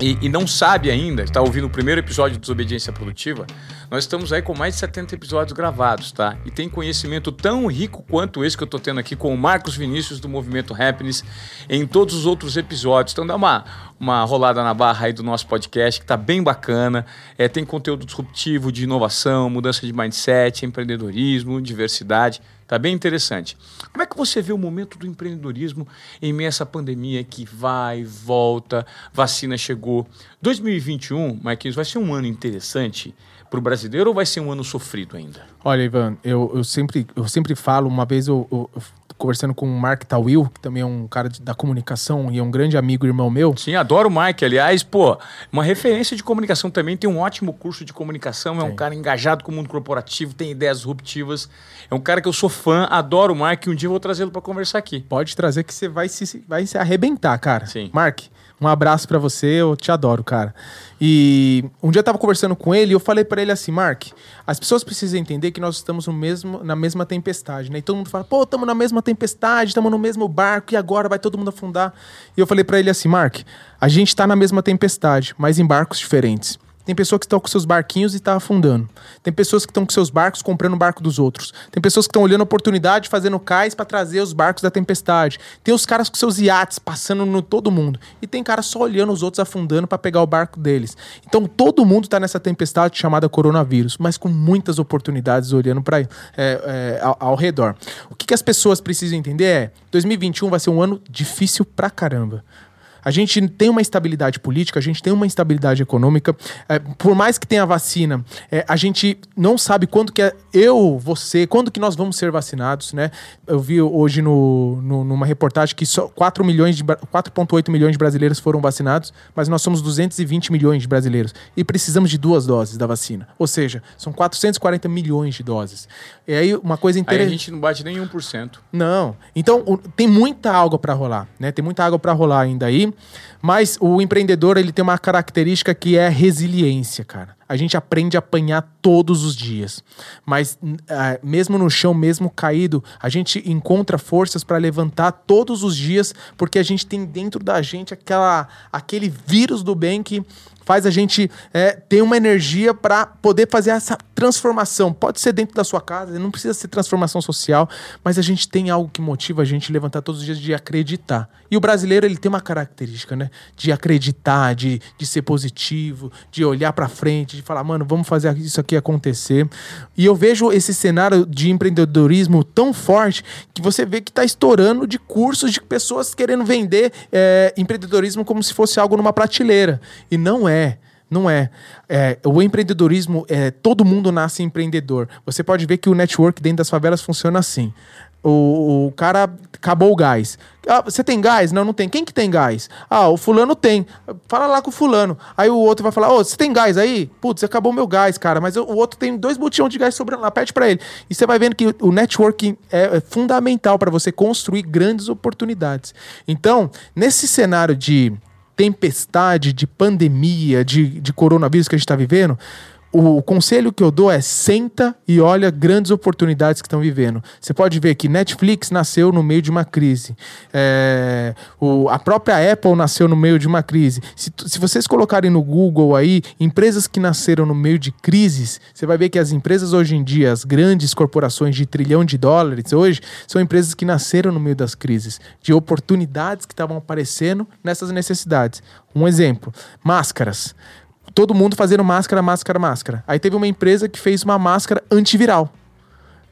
e, e, não sabe ainda, está ouvindo o primeiro episódio de Desobediência Produtiva, nós estamos aí com mais de 70 episódios gravados, tá? E tem conhecimento tão rico quanto esse que eu estou tendo aqui com o Marcos Vinícius do Movimento Happiness em todos os outros episódios. Então dá uma, uma rolada na barra aí do nosso podcast, que está bem bacana. É, tem conteúdo disruptivo de inovação, mudança de mindset, empreendedorismo, diversidade. Tá bem interessante. Como é que você vê o momento do empreendedorismo em meio a essa pandemia que vai, volta, vacina chegou? 2021, Marquinhos, vai ser um ano interessante para o brasileiro ou vai ser um ano sofrido ainda? Olha, Ivan, eu, eu, sempre, eu sempre falo, uma vez eu, eu conversando com o Mark Tawil, que também é um cara de, da comunicação e é um grande amigo irmão meu. Sim, adoro o Mike. Aliás, pô, uma referência de comunicação também. Tem um ótimo curso de comunicação. É um cara engajado com o mundo corporativo, tem ideias disruptivas. É um cara que eu sou fã, adoro o Mark. E um dia eu vou trazê-lo para conversar aqui. Pode trazer que você vai se, vai se arrebentar, cara. Sim. Mark, um abraço para você, eu te adoro, cara. E um dia eu tava conversando com ele e eu falei para ele assim, Mark, as pessoas precisam entender que nós estamos no mesmo, na mesma tempestade, né? E todo mundo fala, pô, estamos na mesma tempestade, estamos no mesmo barco e agora vai todo mundo afundar. E eu falei para ele assim, Mark, a gente tá na mesma tempestade, mas em barcos diferentes. Tem pessoas que estão com seus barquinhos e tá afundando. Tem pessoas que estão com seus barcos comprando o barco dos outros. Tem pessoas que estão olhando a oportunidade, fazendo cais para trazer os barcos da tempestade. Tem os caras com seus iates passando no todo mundo. E tem caras só olhando os outros afundando para pegar o barco deles. Então todo mundo está nessa tempestade chamada coronavírus, mas com muitas oportunidades olhando para é, é, ao, ao, redor. O que, que as pessoas precisam entender é: 2021 vai ser um ano difícil pra caramba. A gente tem uma instabilidade política, a gente tem uma instabilidade econômica. É, por mais que tenha vacina, é, a gente não sabe quando que é eu, você, quando que nós vamos ser vacinados, né? Eu vi hoje no, no numa reportagem que só 4 milhões de 4,8 milhões de brasileiros foram vacinados, mas nós somos 220 milhões de brasileiros e precisamos de duas doses da vacina. Ou seja, são 440 milhões de doses. E aí uma coisa interessante. Aí a gente não bate nem 1%. Não. Então, tem muita água para rolar, né? Tem muita água para rolar ainda aí. Mas o empreendedor ele tem uma característica que é resiliência, cara. A gente aprende a apanhar todos os dias. Mas uh, mesmo no chão, mesmo caído, a gente encontra forças para levantar todos os dias, porque a gente tem dentro da gente aquela, aquele vírus do bem que faz a gente é, ter uma energia para poder fazer essa transformação. Pode ser dentro da sua casa, não precisa ser transformação social, mas a gente tem algo que motiva a gente levantar todos os dias de acreditar. E o brasileiro ele tem uma característica, né? De acreditar, de, de ser positivo, de olhar para frente, de falar, mano, vamos fazer isso aqui acontecer. E eu vejo esse cenário de empreendedorismo tão forte que você vê que está estourando de cursos de pessoas querendo vender é, empreendedorismo como se fosse algo numa prateleira. E não é. Não é. é. O empreendedorismo, é, todo mundo nasce empreendedor. Você pode ver que o network dentro das favelas funciona assim. O, o cara acabou o gás. Ah, você tem gás? Não, não tem. Quem que tem gás? Ah, o fulano tem. Fala lá com o fulano. Aí o outro vai falar: Ô, oh, você tem gás aí? Putz, acabou meu gás, cara. Mas o outro tem dois botijões de gás sobrando lá. Pede para ele. E você vai vendo que o networking é, é fundamental para você construir grandes oportunidades. Então, nesse cenário de tempestade, de pandemia, de, de coronavírus que a gente está vivendo, o conselho que eu dou é senta e olha grandes oportunidades que estão vivendo. Você pode ver que Netflix nasceu no meio de uma crise. É, o, a própria Apple nasceu no meio de uma crise. Se, se vocês colocarem no Google aí, empresas que nasceram no meio de crises, você vai ver que as empresas hoje em dia, as grandes corporações de trilhão de dólares hoje, são empresas que nasceram no meio das crises, de oportunidades que estavam aparecendo nessas necessidades. Um exemplo: máscaras todo mundo fazendo máscara, máscara, máscara. Aí teve uma empresa que fez uma máscara antiviral.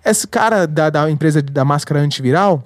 Esse cara da, da empresa da máscara antiviral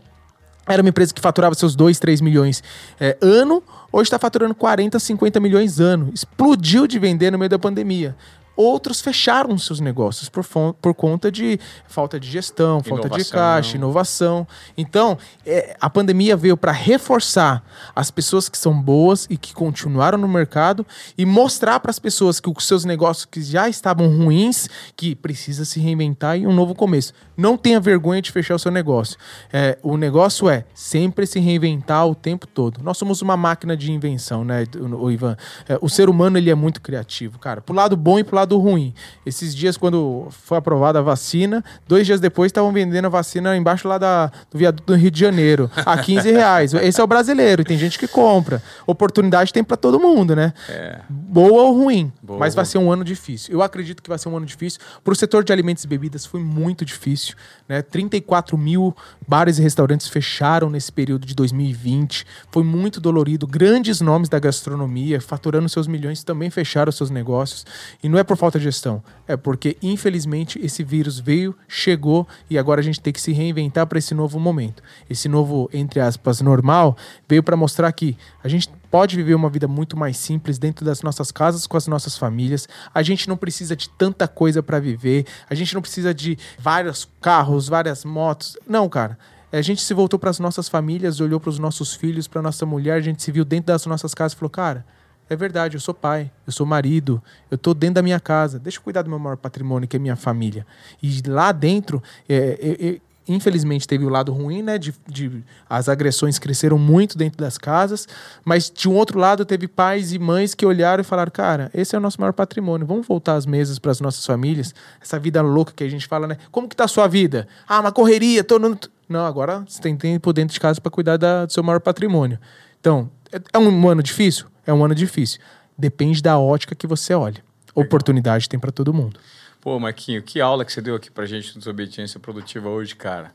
era uma empresa que faturava seus 2, 3 milhões é, ano, hoje está faturando 40, 50 milhões ano. Explodiu de vender no meio da pandemia. Outros fecharam seus negócios por, por conta de falta de gestão, inovação. falta de caixa, inovação. Então, é, a pandemia veio para reforçar as pessoas que são boas e que continuaram no mercado e mostrar para as pessoas que os seus negócios que já estavam ruins, que precisa se reinventar e um novo começo. Não tenha vergonha de fechar o seu negócio. É, o negócio é sempre se reinventar o tempo todo. Nós somos uma máquina de invenção, né, o Ivan? É, o ser humano ele é muito criativo, cara. Pro lado bom e pro lado lado ruim. Esses dias, quando foi aprovada a vacina, dois dias depois estavam vendendo a vacina embaixo lá da, do viaduto do Rio de Janeiro, a 15 reais. Esse é o brasileiro, e tem gente que compra. Oportunidade tem para todo mundo, né? É. Boa ou ruim, Boa. mas vai ser um ano difícil. Eu acredito que vai ser um ano difícil. Para o setor de alimentos e bebidas foi muito difícil. Né? 34 mil bares e restaurantes fecharam nesse período de 2020. Foi muito dolorido. Grandes nomes da gastronomia, faturando seus milhões, também fecharam seus negócios. E não é por falta de gestão, é porque, infelizmente, esse vírus veio, chegou e agora a gente tem que se reinventar para esse novo momento. Esse novo, entre aspas, normal, veio para mostrar que a gente pode viver uma vida muito mais simples dentro das nossas casas com as nossas famílias. A gente não precisa de tanta coisa para viver. A gente não precisa de vários carros, várias motos. Não, cara. A gente se voltou para as nossas famílias, olhou para os nossos filhos, para nossa mulher, a gente se viu dentro das nossas casas e falou: "Cara, é verdade, eu sou pai, eu sou marido, eu estou dentro da minha casa, deixa eu cuidar do meu maior patrimônio, que é minha família. E lá dentro, é, é, é, infelizmente teve o lado ruim, né? De, de, as agressões cresceram muito dentro das casas, mas de um outro lado teve pais e mães que olharam e falaram: cara, esse é o nosso maior patrimônio, vamos voltar às mesas para as nossas famílias, essa vida louca que a gente fala, né? Como que tá a sua vida? Ah, uma correria, tô no... Não, agora você tem tempo dentro de casa para cuidar da, do seu maior patrimônio. Então, é, é um ano difícil? É um ano difícil. Depende da ótica que você olha. Oportunidade tem para todo mundo. Pô, Marquinho, que aula que você deu aqui pra gente no Desobediência Produtiva hoje, cara.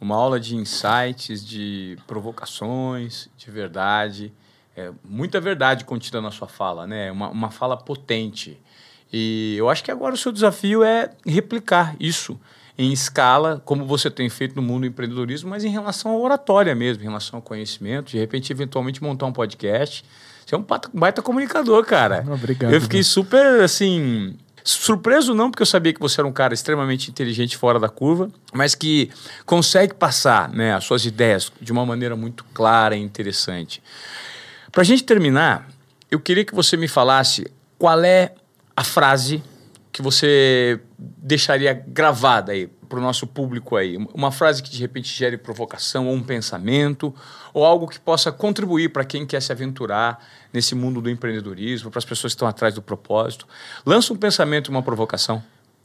Uma aula de insights, de provocações, de verdade. É, muita verdade contida na sua fala, né? Uma, uma fala potente. E eu acho que agora o seu desafio é replicar isso em escala, como você tem feito no mundo do empreendedorismo, mas em relação à oratória mesmo, em relação ao conhecimento. De repente, eventualmente, montar um podcast. Você é um baita comunicador, cara. Obrigado. Eu fiquei super, assim, Surpreso não, porque eu sabia que você era um cara extremamente inteligente fora da curva, mas que consegue passar né, as suas ideias de uma maneira muito clara e interessante. Para a gente terminar, eu queria que você me falasse qual é a frase que você deixaria gravada aí para o nosso público aí? Uma frase que de repente gere provocação ou um pensamento, ou algo que possa contribuir para quem quer se aventurar nesse mundo do empreendedorismo, para as pessoas que estão atrás do propósito. Lança um pensamento e uma provocação.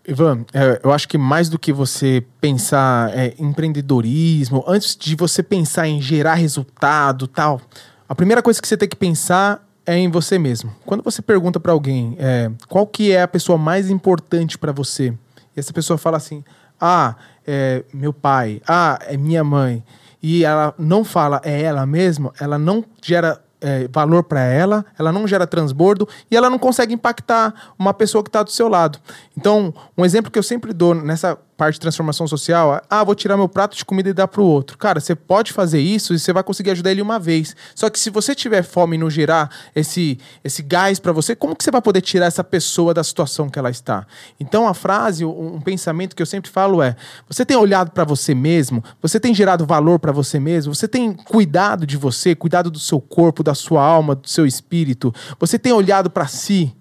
Ivan, é, eu acho que mais do que você pensar é, empreendedorismo, antes de você pensar em gerar resultado tal, a primeira coisa que você tem que pensar é em você mesmo. Quando você pergunta para alguém é, qual que é a pessoa mais importante para você, e essa pessoa fala assim, ah, é meu pai, ah, é minha mãe, e ela não fala é ela mesma, ela não gera é, valor para ela, ela não gera transbordo e ela não consegue impactar uma pessoa que está do seu lado. Então, um exemplo que eu sempre dou nessa parte de transformação social, ah, vou tirar meu prato de comida e dar para o outro. Cara, você pode fazer isso e você vai conseguir ajudar ele uma vez. Só que se você tiver fome e não gerar esse, esse gás para você, como que você vai poder tirar essa pessoa da situação que ela está? Então, a frase, um, um pensamento que eu sempre falo é: você tem olhado para você mesmo? Você tem gerado valor para você mesmo? Você tem cuidado de você, cuidado do seu corpo, da sua alma, do seu espírito? Você tem olhado para si?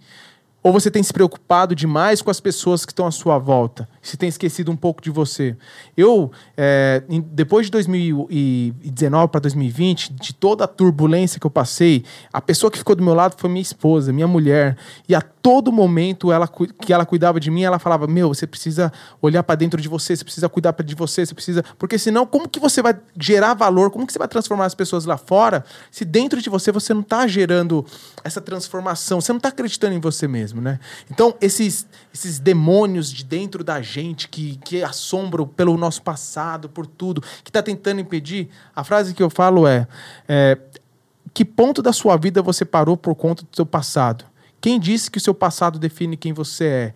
Ou você tem se preocupado demais com as pessoas que estão à sua volta? Você tem esquecido um pouco de você? Eu, é, em, depois de 2019 para 2020, de toda a turbulência que eu passei, a pessoa que ficou do meu lado foi minha esposa, minha mulher. E a todo momento ela, que ela cuidava de mim, ela falava: Meu, você precisa olhar para dentro de você, você precisa cuidar de você, você precisa. Porque senão, como que você vai gerar valor? Como que você vai transformar as pessoas lá fora se dentro de você você não está gerando essa transformação? Você não está acreditando em você mesmo? Mesmo, né? Então, esses, esses demônios de dentro da gente que, que assombram pelo nosso passado, por tudo, que está tentando impedir, a frase que eu falo é, é: que ponto da sua vida você parou por conta do seu passado? Quem disse que o seu passado define quem você é?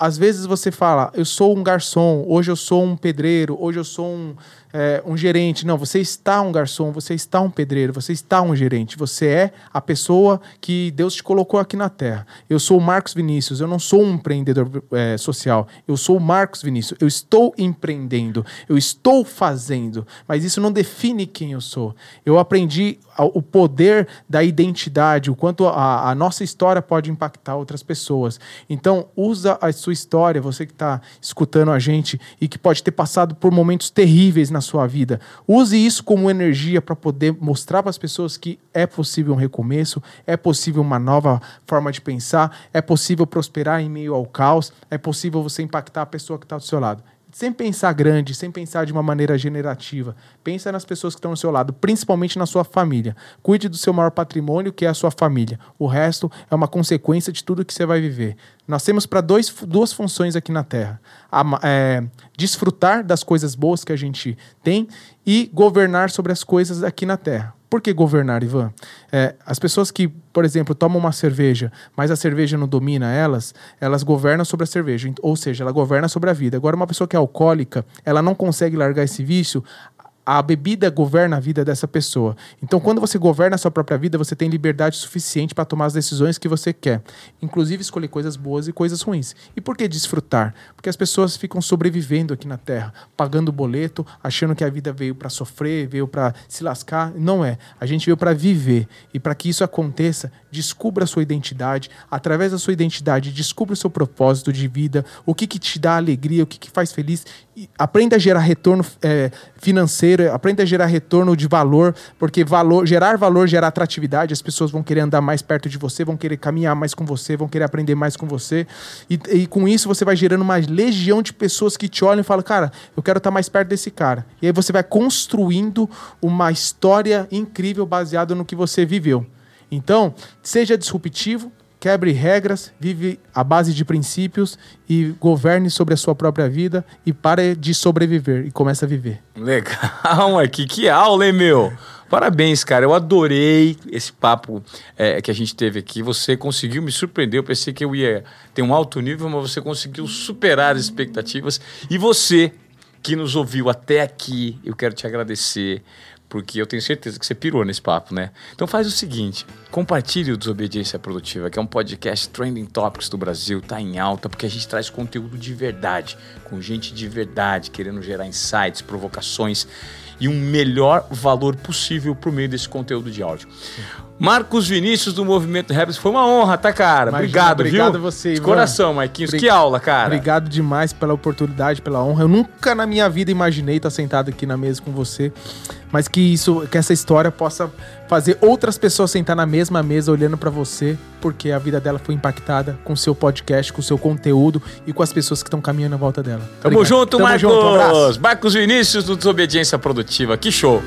Às vezes você fala, eu sou um garçom, hoje eu sou um pedreiro, hoje eu sou um, é, um gerente. Não, você está um garçom, você está um pedreiro, você está um gerente. Você é a pessoa que Deus te colocou aqui na Terra. Eu sou o Marcos Vinícius, eu não sou um empreendedor é, social. Eu sou o Marcos Vinícius. Eu estou empreendendo, eu estou fazendo, mas isso não define quem eu sou. Eu aprendi o poder da identidade, o quanto a, a nossa história pode impactar outras pessoas. Então, usa a sua história, você que está escutando a gente e que pode ter passado por momentos terríveis na na sua vida. Use isso como energia para poder mostrar para as pessoas que é possível um recomeço, é possível uma nova forma de pensar, é possível prosperar em meio ao caos, é possível você impactar a pessoa que está do seu lado sem pensar grande, sem pensar de uma maneira generativa. Pensa nas pessoas que estão ao seu lado, principalmente na sua família. Cuide do seu maior patrimônio, que é a sua família. O resto é uma consequência de tudo que você vai viver. Nós temos para duas funções aqui na Terra: a, é, desfrutar das coisas boas que a gente tem e governar sobre as coisas aqui na Terra. Por que governar, Ivan? É, as pessoas que, por exemplo, tomam uma cerveja, mas a cerveja não domina elas, elas governam sobre a cerveja, ou seja, ela governa sobre a vida. Agora, uma pessoa que é alcoólica, ela não consegue largar esse vício, a bebida governa a vida dessa pessoa. Então, quando você governa a sua própria vida, você tem liberdade suficiente para tomar as decisões que você quer, inclusive escolher coisas boas e coisas ruins. E por que desfrutar? Porque as pessoas ficam sobrevivendo aqui na Terra, pagando boleto, achando que a vida veio para sofrer, veio para se lascar. Não é. A gente veio para viver. E para que isso aconteça, descubra a sua identidade. Através da sua identidade, descubra o seu propósito de vida, o que, que te dá alegria, o que, que faz feliz. E aprenda a gerar retorno é, financeiro aprenda a gerar retorno de valor, porque valor, gerar valor gera atratividade, as pessoas vão querer andar mais perto de você, vão querer caminhar mais com você, vão querer aprender mais com você. E, e com isso você vai gerando uma legião de pessoas que te olham e falam, cara, eu quero estar mais perto desse cara. E aí você vai construindo uma história incrível baseada no que você viveu. Então, seja disruptivo, quebre regras, vive à base de princípios e governe sobre a sua própria vida e pare de sobreviver e comece a viver. Legal, aqui que aula, hein, meu? Parabéns, cara. Eu adorei esse papo é, que a gente teve aqui. Você conseguiu me surpreender. Eu pensei que eu ia ter um alto nível, mas você conseguiu superar as expectativas. E você que nos ouviu até aqui, eu quero te agradecer porque eu tenho certeza que você pirou nesse papo, né? Então faz o seguinte, compartilhe o Desobediência Produtiva, que é um podcast trending topics do Brasil, tá em alta, porque a gente traz conteúdo de verdade, com gente de verdade, querendo gerar insights, provocações e um melhor valor possível por meio desse conteúdo de áudio. Marcos Vinícius do Movimento Rebels, foi uma honra, tá, cara? Imagina, obrigado, obrigado viu? você, De coração, Marquinhos. Que aula, cara. Obrigado demais pela oportunidade, pela honra. Eu nunca na minha vida imaginei estar sentado aqui na mesa com você, mas que isso, que essa história possa fazer outras pessoas sentar na mesma mesa olhando para você, porque a vida dela foi impactada com o seu podcast, com o seu conteúdo e com as pessoas que estão caminhando à volta dela. Tamo Obrigado. junto, Tamo Marcos. Junto, um Marcos Vinícius do Desobediência Produtiva. Que show.